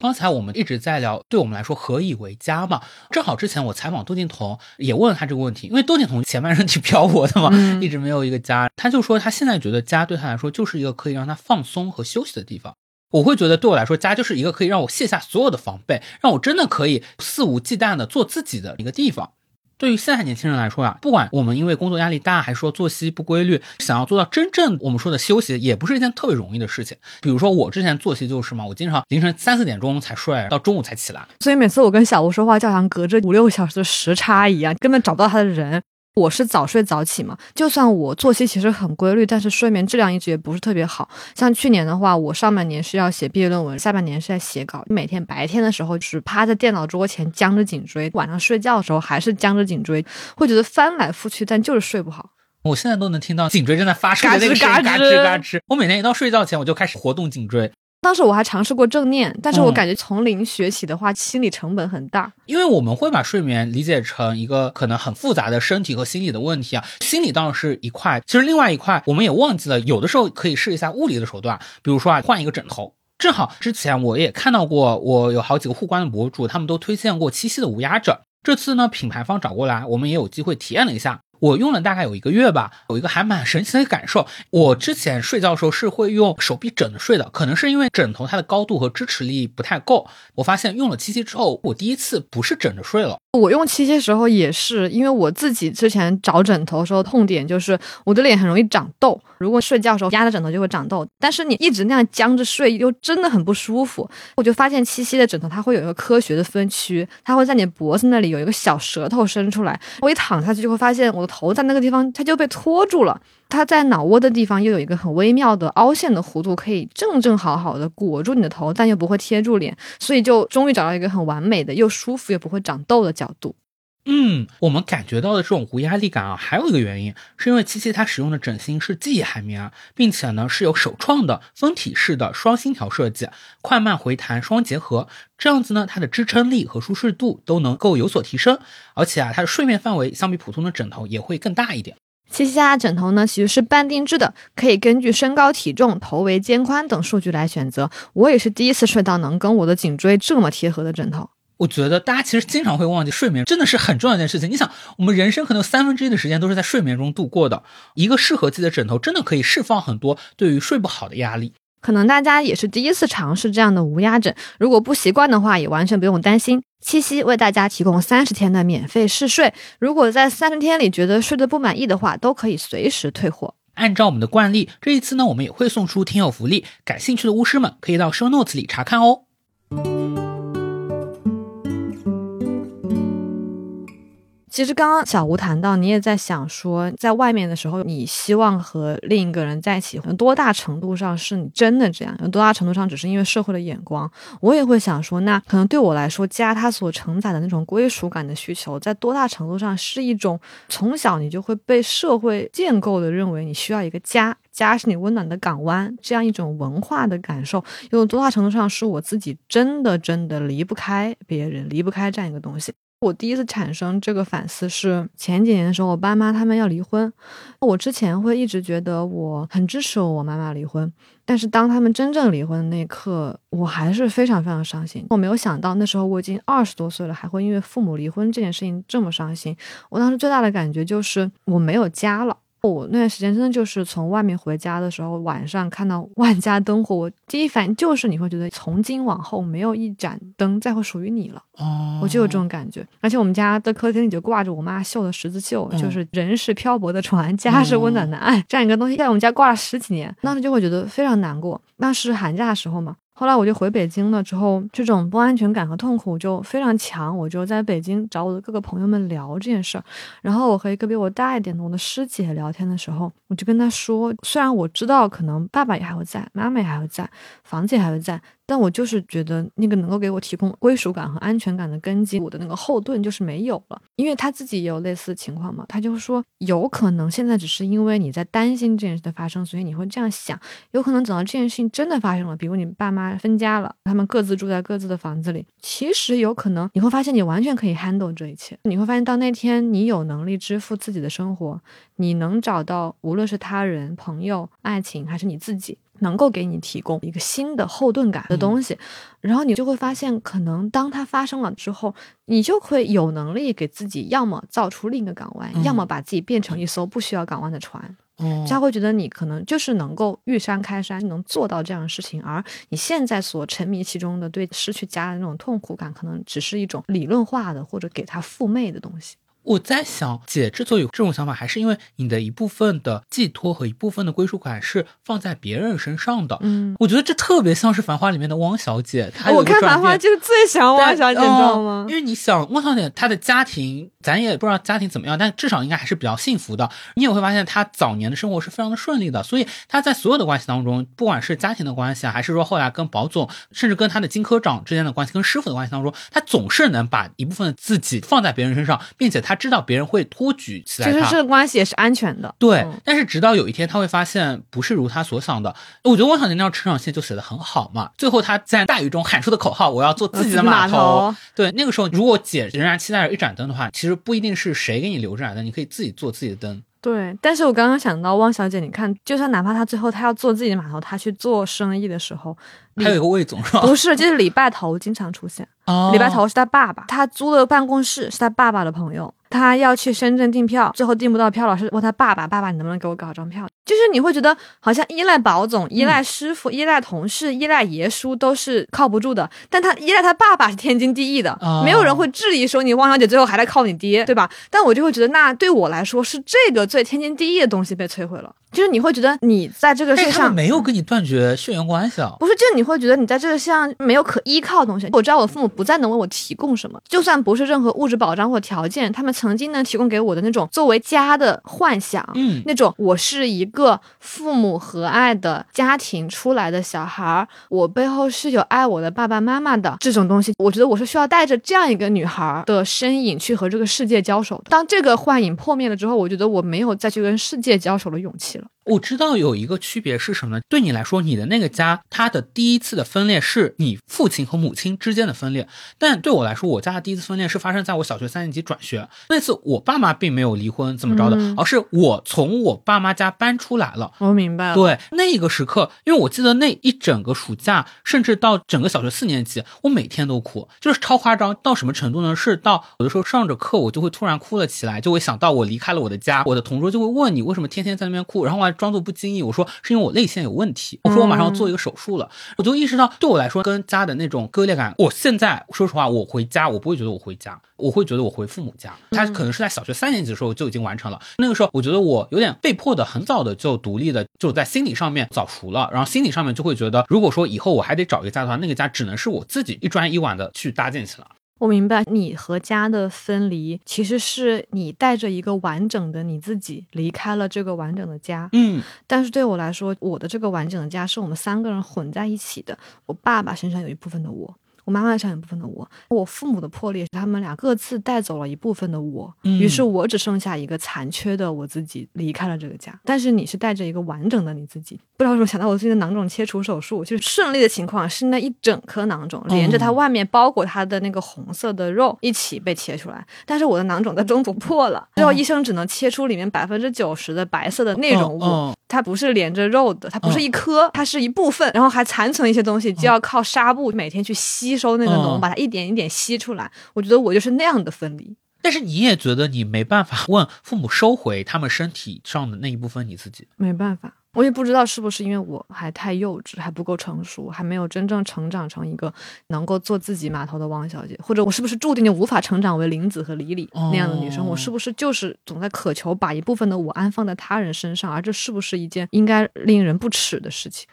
刚才我们一直在聊，对我们来说何以为家嘛？正好之前我采访窦靖童，也问了他这个问题，因为窦靖童前半生挺漂泊的嘛，一直没有一个家。他就说他现在觉得家对他来说就是一个可以让他放松和休息的地方。我会觉得对我来说，家就是一个可以让我卸下所有的防备，让我真的可以肆无忌惮的做自己的一个地方。对于现在年轻人来说呀，不管我们因为工作压力大，还是说作息不规律，想要做到真正我们说的休息，也不是一件特别容易的事情。比如说我之前作息就是嘛，我经常凌晨三四点钟才睡，到中午才起来，所以每次我跟小吴说话，就好像隔着五六个小时的时差一样，根本找不到他的人。我是早睡早起嘛，就算我作息其实很规律，但是睡眠质量一直也不是特别好。像去年的话，我上半年是要写毕业论文，下半年是在写稿。每天白天的时候是趴在电脑桌前僵着颈椎，晚上睡觉的时候还是僵着颈椎，会觉得翻来覆去，但就是睡不好。我现在都能听到颈椎正在发声的那个声音，嘎吱嘎吱。我每天一到睡觉前，我就开始活动颈椎。当时我还尝试过正念，但是我感觉从零学起的话，心理成本很大。因为我们会把睡眠理解成一个可能很复杂的身体和心理的问题啊，心理当然是一块，其实另外一块我们也忘记了，有的时候可以试一下物理的手段，比如说啊，换一个枕头。正好之前我也看到过，我有好几个互关的博主，他们都推荐过七夕的无压枕。这次呢，品牌方找过来，我们也有机会体验了一下。我用了大概有一个月吧，有一个还蛮神奇的感受。我之前睡觉的时候是会用手臂枕着睡的，可能是因为枕头它的高度和支持力不太够。我发现用了七七之后，我第一次不是枕着睡了。我用七夕时候也是，因为我自己之前找枕头的时候痛点就是我的脸很容易长痘，如果睡觉的时候压着枕头就会长痘。但是你一直那样僵着睡又真的很不舒服。我就发现七夕的枕头它会有一个科学的分区，它会在你脖子那里有一个小舌头伸出来，我一躺下去就会发现我的头在那个地方，它就被托住了。它在脑窝的地方又有一个很微妙的凹陷的弧度，可以正正好好的裹住你的头，但又不会贴住脸，所以就终于找到一个很完美的、又舒服又不会长痘的角度。嗯，我们感觉到的这种无压力感啊，还有一个原因，是因为七七它使用的枕芯是记忆海绵啊，并且呢是有首创的分体式的双芯条设计，快慢回弹双结合，这样子呢它的支撑力和舒适度都能够有所提升，而且啊它的睡眠范围相比普通的枕头也会更大一点。七七家枕头呢其实是半定制的，可以根据身高、体重、头围、肩宽等数据来选择。我也是第一次睡到能跟我的颈椎这么贴合的枕头。我觉得大家其实经常会忘记睡眠真的是很重要一件事情。你想，我们人生可能有三分之一的时间都是在睡眠中度过的。一个适合自己的枕头，真的可以释放很多对于睡不好的压力。可能大家也是第一次尝试这样的无压枕，如果不习惯的话，也完全不用担心。七夕为大家提供三十天的免费试睡，如果在三十天里觉得睡得不满意的话，都可以随时退货。按照我们的惯例，这一次呢，我们也会送出听友福利，感兴趣的巫师们可以到 show notes 里查看哦。其实刚刚小吴谈到，你也在想说，在外面的时候，你希望和另一个人在一起，有多大程度上是你真的这样，有多大程度上只是因为社会的眼光？我也会想说，那可能对我来说，家它所承载的那种归属感的需求，在多大程度上是一种从小你就会被社会建构的认为你需要一个家，家是你温暖的港湾，这样一种文化的感受，有多大程度上是我自己真的真的离不开别人，离不开这样一个东西？我第一次产生这个反思是前几年的时候，我爸妈他们要离婚。我之前会一直觉得我很支持我妈妈离婚，但是当他们真正离婚的那一刻，我还是非常非常伤心。我没有想到那时候我已经二十多岁了，还会因为父母离婚这件事情这么伤心。我当时最大的感觉就是我没有家了。我那段时间真的就是从外面回家的时候，晚上看到 万家灯火，我第一反应就是你会觉得从今往后没有一盏灯再会属于你了。哦，我就有这种感觉。而且我们家的客厅里就挂着我妈绣的十字绣，就是人是漂泊的船，家是温暖的爱这样一个东西，在我们家挂了十几年，当时就会觉得非常难过。那是寒假的时候嘛。后来我就回北京了，之后这种不安全感和痛苦就非常强，我就在北京找我的各个朋友们聊这件事儿。然后我和一个比我大一点的我的师姐聊天的时候，我就跟她说，虽然我知道可能爸爸也还会在，妈妈也还会在，房子也还会在。但我就是觉得那个能够给我提供归属感和安全感的根基，我的那个后盾就是没有了。因为他自己也有类似的情况嘛，他就说有可能现在只是因为你在担心这件事的发生，所以你会这样想。有可能等到这件事情真的发生了，比如你爸妈分家了，他们各自住在各自的房子里，其实有可能你会发现你完全可以 handle 这一切。你会发现到那天你有能力支付自己的生活，你能找到无论是他人、朋友、爱情还是你自己。能够给你提供一个新的后盾感的东西，然后你就会发现，可能当它发生了之后，你就会有能力给自己要么造出另一个港湾，要么把自己变成一艘不需要港湾的船。他会觉得你可能就是能够遇山开山，能做到这样的事情，而你现在所沉迷其中的对失去家的那种痛苦感，可能只是一种理论化的或者给他附媚的东西。我在想，姐之所以有这种想法，还是因为你的一部分的寄托和一部分的归属感是放在别人身上的。嗯，我觉得这特别像是《繁花》里面的汪小姐。我看《繁花》就是最喜欢汪小姐，你知道吗？因为你想，汪小姐她的家庭，咱也不知道家庭怎么样，但至少应该还是比较幸福的。你也会发现，他早年的生活是非常的顺利的。所以他在所有的关系当中，不管是家庭的关系啊，还是说后来跟保总，甚至跟他的金科长之间的关系，跟师傅的关系当中，他总是能把一部分自己放在别人身上，并且他知道别人会托举起来，其实这个关系也是安全的。对，但是直到有一天，他会发现不是如他所想的。我觉得汪小姐那条成长线就写的很好嘛。最后他在大雨中喊出的口号：“我要做自己的码头。”对，那个时候如果姐仍然期待着一盏灯的话，其实不一定是谁给你留着来的，你可以自己做自己的灯。对，但是我刚刚想到汪小姐，你看，就算哪怕她最后她要做自己的码头，她去做生意的时候，还有一个魏总是吧？不是，就是礼拜头经常出现。哦、礼拜头是他爸爸，他租的办公室是他爸爸的朋友。他要去深圳订票，最后订不到票，老师问他爸爸：“爸爸，你能不能给我搞张票？”就是你会觉得好像依赖保总、依赖师傅、依赖同事、依赖爷叔都是靠不住的，但他依赖他爸爸是天经地义的，没有人会质疑说你汪小姐最后还在靠你爹，对吧？但我就会觉得，那对我来说是这个最天经地义的东西被摧毁了。就是你会觉得你在这个世界上没有跟你断绝血缘关系啊。不是，就是你会觉得你在这个世界上没有可依靠的东西。我知道我父母不再能为我提供什么，就算不是任何物质保障或条件，他们曾经能提供给我的那种作为家的幻想，嗯那种我是一个父母和爱的家庭出来的小孩儿，我背后是有爱我的爸爸妈妈的这种东西。我觉得我是需要带着这样一个女孩儿的身影去和这个世界交手的。当这个幻影破灭了之后，我觉得我没有再去跟世界交手的勇气了。我知道有一个区别是什么呢？对你来说，你的那个家，它的第一次的分裂是你父亲和母亲之间的分裂，但对我来说，我家的第一次分裂是发生在我小学三年级转学那次，我爸妈并没有离婚怎么着的，嗯而是我从我爸妈家搬出来了。我明白了，对，那个时刻，因为我记得那一整个暑假，甚至到整个小学四年级，我每天都哭，就是超夸张到什么程度呢？是到有的时候上着课，我就会突然哭了起来，就会想到我离开了我的家，我的同桌就会问你为什么天天在那边哭，然后我还装作不经意，我说是因为我泪腺有问题，我说我马上要做一个手术了，我就意识到对我来说跟家的那种割裂感，我现在说实话，我回家我不会觉得我回家，我会觉得我回父母家，他可能是在小学三年级的时候就已经完成了。那个时候，我觉得我有点被迫的，很早的就独立的，就在心理上面早熟了，然后心理上面就会觉得，如果说以后我还得找一个家的话，那个家只能是我自己一砖一瓦的去搭建起来。我明白，你和家的分离，其实是你带着一个完整的你自己离开了这个完整的家。嗯但是对我来说，我的这个完整的家是我们三个人混在一起的。我爸爸身上有一部分的我，我妈妈身上一部分的我，我父母的破裂，他们俩各自带走了一部分的我，嗯于是我只剩下一个残缺的我自己离开了这个家。但是你是带着一个完整的你自己，不知道为什么想到我自己的囊肿切除手术，就是顺利的情况是那一整颗囊肿连着它外面包裹它的那个红色的肉一起被切出来，但是我的囊肿在中途破了，最后医生只能切出里面百分之九十的白色的内容物。嗯嗯它不是连着肉的，它不是一颗，它是一部分，然后还残存一些东西，就要靠纱布每天去吸收那个脓，嗯把它一点一点吸出来。我觉得我就是那样的分离。但是你也觉得你没办法问父母收回他们身体上的那一部分你自己。没办法，我也不知道是不是因为我还太幼稚，还不够成熟，还没有真正成长成一个能够做自己码头的汪小姐，或者我是不是注定就无法成长为林子和李李那样的女生？哦我是不是就是总在渴求把一部分的我安放在他人身上，而这是不是一件应该令人不耻的事情？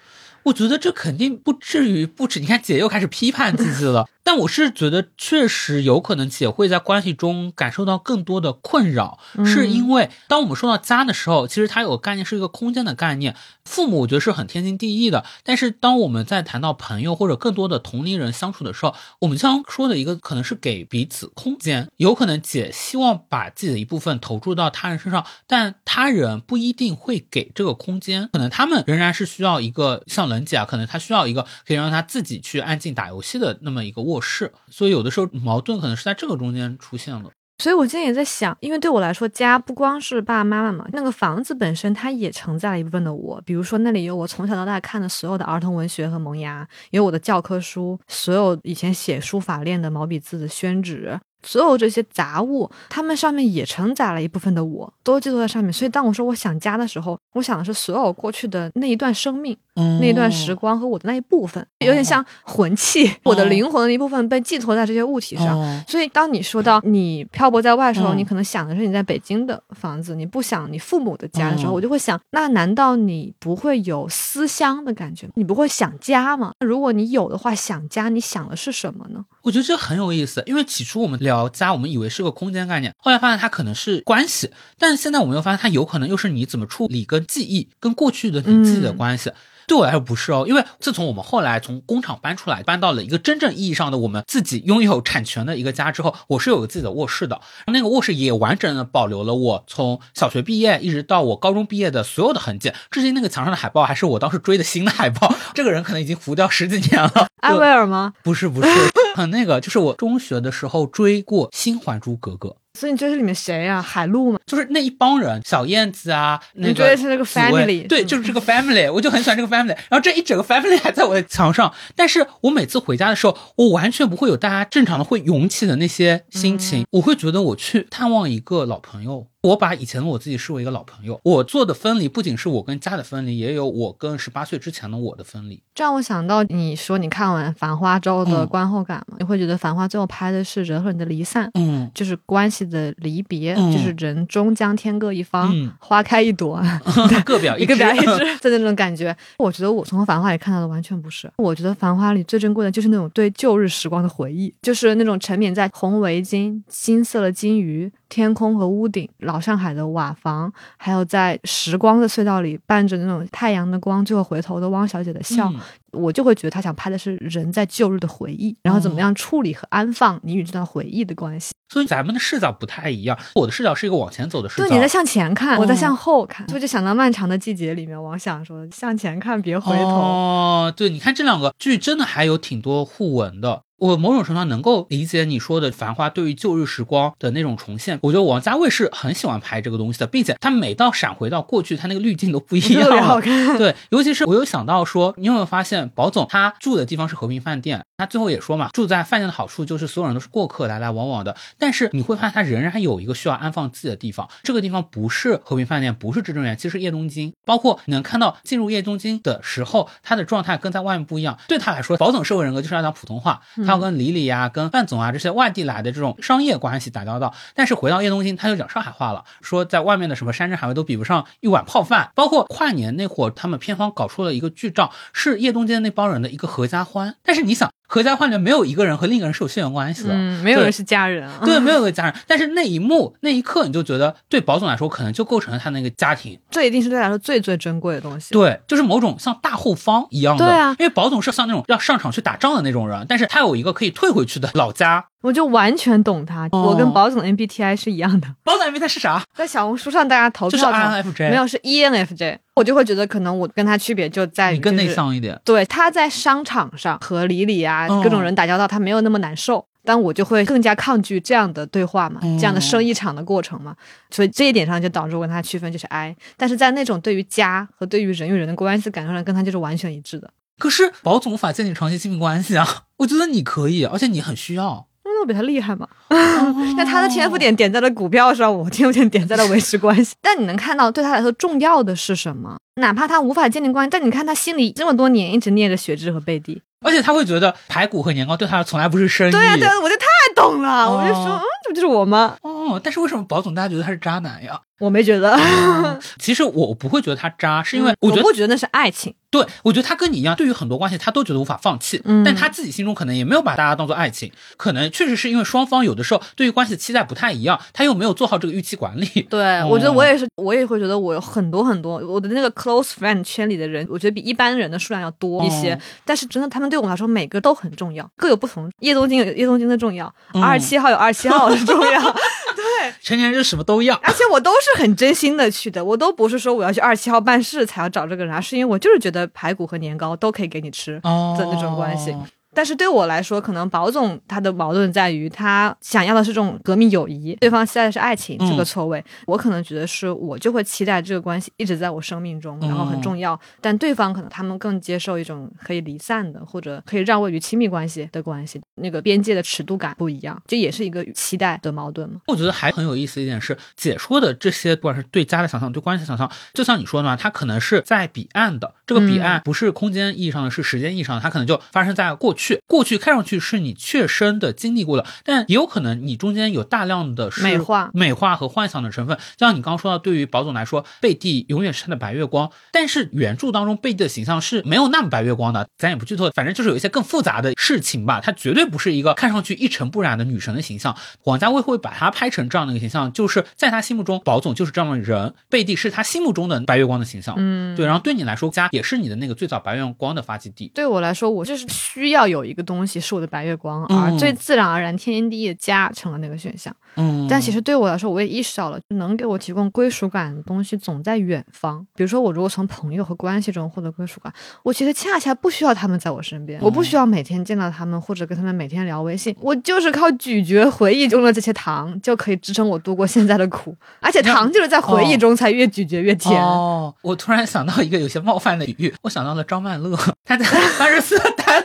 我觉得这肯定不至于不止。你看，姐又开始批判自己了。但我是觉得，确实有可能姐会在关系中感受到更多的困扰，是因为当我们说到家的时候，其实它有个概念是一个空间的概念。父母我觉得是很天经地义的，但是当我们在谈到朋友或者更多的同龄人相处的时候，我们经常说的一个可能是给彼此空间。有可能姐希望把自己的一部分投注到他人身上，但他人不一定会给这个空间，可能他们仍然是需要一个像冷姐啊，可能他需要一个可以让他自己去安静打游戏的那么一个卧室，所以有的时候矛盾可能是在这个中间出现了。所以我今天也在想，因为对我来说，家不光是爸爸妈妈嘛，那个房子本身它也承载了一部分的我。比如说，那里有我从小到大看的所有的儿童文学和萌芽，有我的教科书，所有以前写书法练的毛笔字的宣纸，所有这些杂物，它们上面也承载了一部分的我，都寄托在上面。所以，当我说我想家的时候，我想的是所有过去的那一段生命。嗯那一段时光和我的那一部分，有点像魂器，我的灵魂的一部分被寄托在这些物体上。哦所以，当你说到你漂泊在外的时候，嗯你可能想的是你在北京的房子，你不想你父母的家的时候，嗯我就会想，那难道你不会有思乡的感觉？你不会想家吗？如果你有的话，想家，你想的是什么呢？我觉得这很有意思，因为起初我们聊家，我们以为是个空间概念，后来发现它可能是关系，但是现在我们又发现它有可能又是你怎么处理跟记忆、跟过去的你自己的嗯关系。对我来说不是哦，因为自从我们后来从工厂搬出来，搬到了一个真正意义上的我们自己拥有产权的一个家之后，我是有个自己的卧室的，那个卧室也完整的保留了我从小学毕业一直到我高中毕业的所有的痕迹，至今那个墙上的海报还是我当时追的新的海报，这个人可能已经糊掉十几年了。艾薇儿吗？不是不是，很那个，就是我中学的时候追过《新还珠格格》，所以你追是里面谁啊？海陆吗？就是那一帮人，小燕子啊，那你个追的是那个 family，对，就是这个 family，我就很喜欢这个 family。然后这一整个 family 还在我的墙上，但是我每次回家的时候，我完全不会有大家正常的会涌起的那些心情，嗯我会觉得我去探望一个老朋友。我把以前的我自己视为一个老朋友。我做的分离不仅是我跟家的分离，也有我跟十八岁之前的我的分离。这让我想到你说你看完《繁花》之后的嗯观后感嘛，你会觉得《繁花》最后拍的是人和人的离散。嗯，就是关系的离别，嗯就是人终将天各一方，嗯花开一朵，各表一。枝的那种感觉。我觉得我从《繁花》里看到的完全不是。我觉得《繁花》里最珍贵的就是那种对旧日时光的回忆，就是那种沉湎在红围巾、金色的金鱼、天空和屋顶、老老上海的瓦房，还有在时光的隧道里伴着那种太阳的光，最后回头的汪小姐的笑。我就会觉得他想拍的是人在旧日的回忆，然后怎么样处理和安放你与这段回忆的关系。所以咱们的视角不太一样。我的视角是一个往前走的视角。对，你在向前看，我在哦向后看，所以就想到《漫长的季节》里面王想说：“向前看，别回头。哦，对，你看这两个剧真的还有挺多互文的。我某种程度上能够理解你说的《繁花》对于旧日时光的那种重现。我觉得王家卫是很喜欢拍这个东西的，并且他每到闪回到过去，他那个滤镜都不一样特别好。看，对，尤其是我有想到说，你有没有发现宝总他住的地方是和平饭店？他最后也说嘛，住在饭店的好处就是所有人都是过客，来来往往的。但是你会发现他仍然有一个需要安放自己的地方，这个地方不是和平饭店，不是至尊园，其实是叶东京。包括你能看到进入叶东京的时候，他的状态跟在外面不一样。对他来说，保总社会人格就是要讲普通话，他要跟李李呀、跟范总啊这些外地来的这种商业关系打交道。但是回到叶东京，他就讲上海话了，说在外面的什么山珍海味都比不上一碗泡饭。包括跨年那会儿，他们片方搞出了一个剧照，是叶东京那帮人的一个合家欢。但是你想，合家欢里面没有一个人和另一个人是有血缘关系的，嗯，没有人是家人啊。对，没有一个家人。但是那一幕那一刻，你就觉得对宝总来说，可能就构成了他那个家庭。这一定是对他来说最最珍贵的东西。对，就是某种像大后方一样的。对啊因为宝总是像那种要上场去打仗的那种人，但是他有一个可以退回去的老家。我就完全懂他。哦我跟宝总的 MBTI 是一样的，宝总 MBTI 是啥？在小红书上大家投就是 INFJ。没有是 E ENFJ，我就会觉得可能我跟他区别就在于你更内向一点。对，他在商场上和李李啊哦各种人打交道，他没有那么难受。但我就会更加抗拒这样的对话嘛，哦这样的生意场的过程嘛，所以这一点上就导致我跟他区分就是 I，但是在那种对于家和对于人与人的关系感受上，跟他就是完全一致的。可是宝总无法建立长期亲密关系啊，我觉得你可以，而且你很需要。比他厉害嘛？那他的天赋点点在了股票上，我天赋点点在了维持关系。但你能看到对他来说重要的是什么？哪怕他无法建立关系，但你看他心里这么多年一直念着雪芝和贝蒂。而且他会觉得排骨和年糕对他从来不是生意。对呀、对呀、我就太懂了，哦我就说，嗯，这不就是我吗？哦，但是为什么宝总大家觉得他是渣男呀？我没觉得，其实我不会觉得他渣，是因为嗯我觉得不觉得那是爱情。对，我觉得他跟你一样，对于很多关系他都觉得无法放弃，嗯但他自己心中可能也没有把大家当做爱情，可能确实是因为双方有的时候对于关系的期待不太一样，他又没有做好这个预期管理。对，哦我觉得我也是，我也会觉得我有很多很多我的那个 close friend 圈里的人，我觉得比一般人的数量要多一些。哦但是真的，他们对我们来说每个都很重要，各有不同。叶东京有叶东京的重要，嗯二十七号有二十七号的重要。对，成年人就什么都要。而且我都是很真心的去的，我都不是说我要去二十七号办事才要找这个人，而是因为我就是觉得排骨和年糕都可以给你吃。哦的那种关系但是对我来说，可能宝总他的矛盾在于他想要的是这种革命友谊，对方期待的是爱情，嗯这个错位。我可能觉得是我就会期待这个关系一直在我生命中，然后很重要。但对方可能他们更接受一种可以离散的，或者可以让位于亲密关系的关系，那个边界的尺度感不一样，这也是一个期待的矛盾嘛。我觉得还很有意思一点是，解说的这些不管是对家的想象、对关系的想象，就像你说的嘛，它可能是在彼岸的。这个彼岸不是空间意义上的，是时间意义上的，它可能就发生在过去。过去看上去是你切身的经历过的，但也有可能你中间有大量的是美化美化和幻想的成分。就像你刚刚说到，对于宝总来说，贝蒂永远是他的白月光，但是原著当中贝蒂的形象是没有那么白月光的。咱也不剧透，反正就是有一些更复杂的事情吧。他绝对不是一个看上去一尘不染的女神的形象。王家卫会把她拍成这样的一个形象，就是在他心目中，宝总就是这样的人，贝蒂是他心目中的白月光的形象。嗯，对，然后对你来说，家也是你的那个最早白月光的发迹地。对我来说，我就是需要有一个东西是我的白月光，嗯而最自然而然、天经地义的家成了那个选项。嗯但其实对我来说，我也意识到了，能给我提供归属感的东西总在远方。比如说，我如果从朋友和关系中获得归属感，我其实恰恰不需要他们在我身边，我不需要每天见到他们，或者跟他们每天聊微信，我就是靠咀嚼回忆中的这些糖，就可以支撑我度过现在的苦。而且糖就是在回忆中才越咀嚼越甜。哦，我突然想到一个有些冒犯的比喻，我想到了张曼乐，他在曼彻斯特待了半年，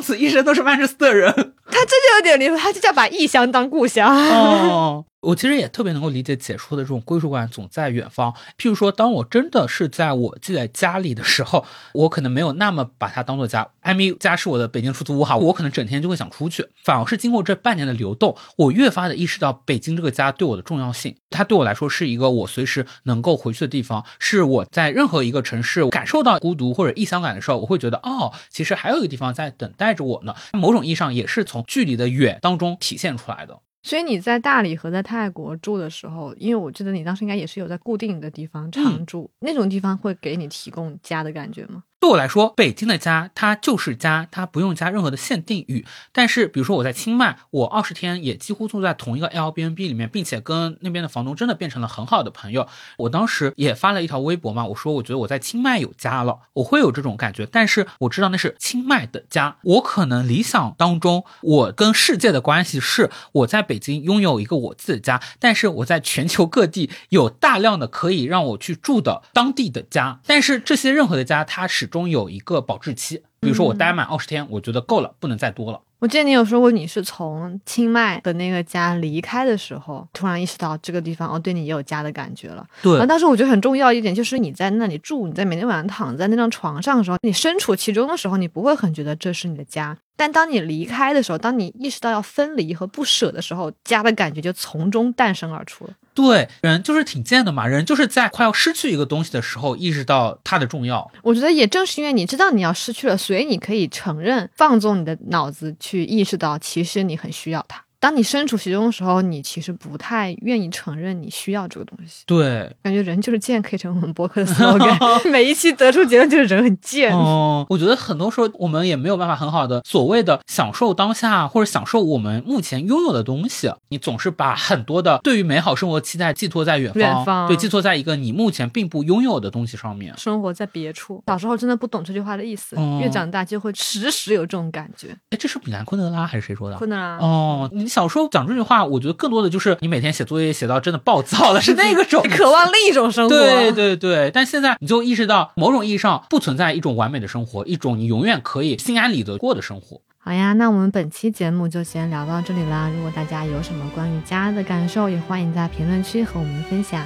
从此一生都是曼彻斯特人。他这就有点离谱，他就叫把异乡当故乡。哦，我其实也特别能够理解解说的这种归属感总在远方。譬如说，当我真的是在我自己的家里的时候，我可能没有那么把它当做家。艾米家是我的北京出租屋哈，我可能整天就会想出去。反而是经过这半年的流动，我越发的意识到北京这个家对我的重要性。它对我来说是一个我随时能够回去的地方，是我在任何一个城市感受到孤独或者异乡感的时候，我会觉得哦，其实还有一个地方在等待着我呢。某种意义上也是从距离的远当中体现出来的。所以你在大理和在泰国住的时候，因为我记得你当时应该也是有在固定的地方常住，那种地方会给你提供家的感觉吗？对我来说，北京的家它就是家，它不用加任何的限定语。但是，比如说我在清迈，我二十天也几乎住在同一个 Airbnb 里面，并且跟那边的房东真的变成了很好的朋友。我当时也发了一条微博嘛，我说我觉得我在清迈有家了，我会有这种感觉。但是我知道那是清迈的家，我可能理想当中，我跟世界的关系是我在北京拥有一个我自己的家，但是我在全球各地有大量的可以让我去住的当地的家。但是这些任何的家，它始终有一个保质期，比如说我待满二十天，我觉得够了，不能再多了。我记得你有说过，你是从清迈的那个家离开的时候，突然意识到这个地方哦，对你也有家的感觉了。对，然后当时我觉得很重要一点就是你在那里住，你在每天晚上躺在那张床上的时候，你身处其中的时候，你不会很觉得这是你的家。但当你离开的时候，当你意识到要分离和不舍的时候，家的感觉就从中诞生而出了。对，人就是挺贱的嘛，人就是在快要失去一个东西的时候，意识到它的重要。我觉得也正是因为你知道你要失去了，所以你可以承认，放纵你的脑子去去意识到，其实你很需要它。当你身处其中的时候，你其实不太愿意承认你需要这个东西。对，感觉人就是贱，可以成为我们博客的 slogan。每一期得出结论就是人很贱。哦，我觉得很多时候我们也没有办法很好的所谓的享受当下，或者享受我们目前拥有的东西。你总是把很多的对于美好生活期待寄托在远方，远方对，寄托在一个你目前并不拥有的东西上面。生活在别处，小时候真的不懂这句话的意思，哦越长大就会时时有这种感觉。哎，这是米兰昆德拉还是谁说的？昆德拉，哦，你小时候讲这句话，我觉得更多的就是你每天写作业写到真的暴躁了，是那个种 渴望另一种生活。对对对，但现在你就意识到，某种意义上不存在一种完美的生活，一种你永远可以心安理得过的生活。好呀，那我们本期节目就先聊到这里啦。如果大家有什么关于家的感受，也欢迎在评论区和我们分享。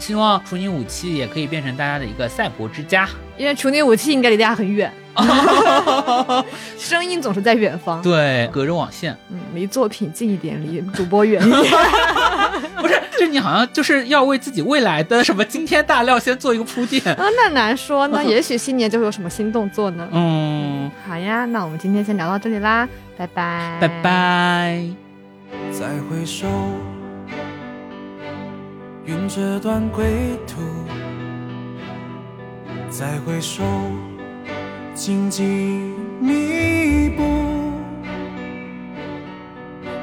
希望处女武器也可以变成大家的一个赛博之家。因为处女武器应该离大家很远，声音总是在远方。对，隔着网线，嗯，离作品近一点，离主播远一点。不是，就你好像就是要为自己未来的什么惊天大料先做一个铺垫。啊，那难说呢，也许新年就会有什么新动作呢。嗯，好呀，那我们今天先聊到这里啦，拜拜，拜。拜。再回首，云这段归途；再回首，荆棘密布。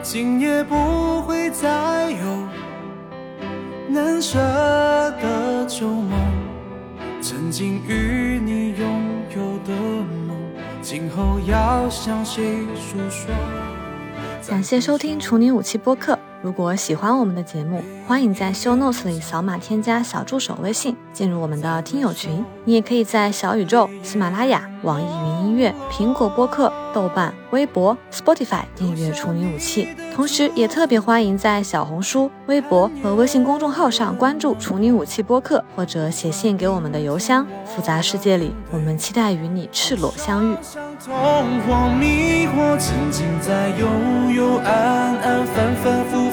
今夜不会再有难舍的旧梦，曾经与你拥有的梦，今后要向谁诉说？感谢收听处女武器播客。如果喜欢我们的节目，欢迎在 show notes 里扫码添加小助手微信，进入我们的听友群。你也可以在小宇宙、喜马拉雅、网易云音乐、苹果播客、豆瓣、微博、Spotify 订阅处女武器。同时，也特别欢迎在小红书、微博和微信公众号上关注处女武器播客，或者写信给我们的邮箱。复杂世界里，我们期待与你赤裸相遇。相同或迷惑，曾经在幽幽暗暗、反反复复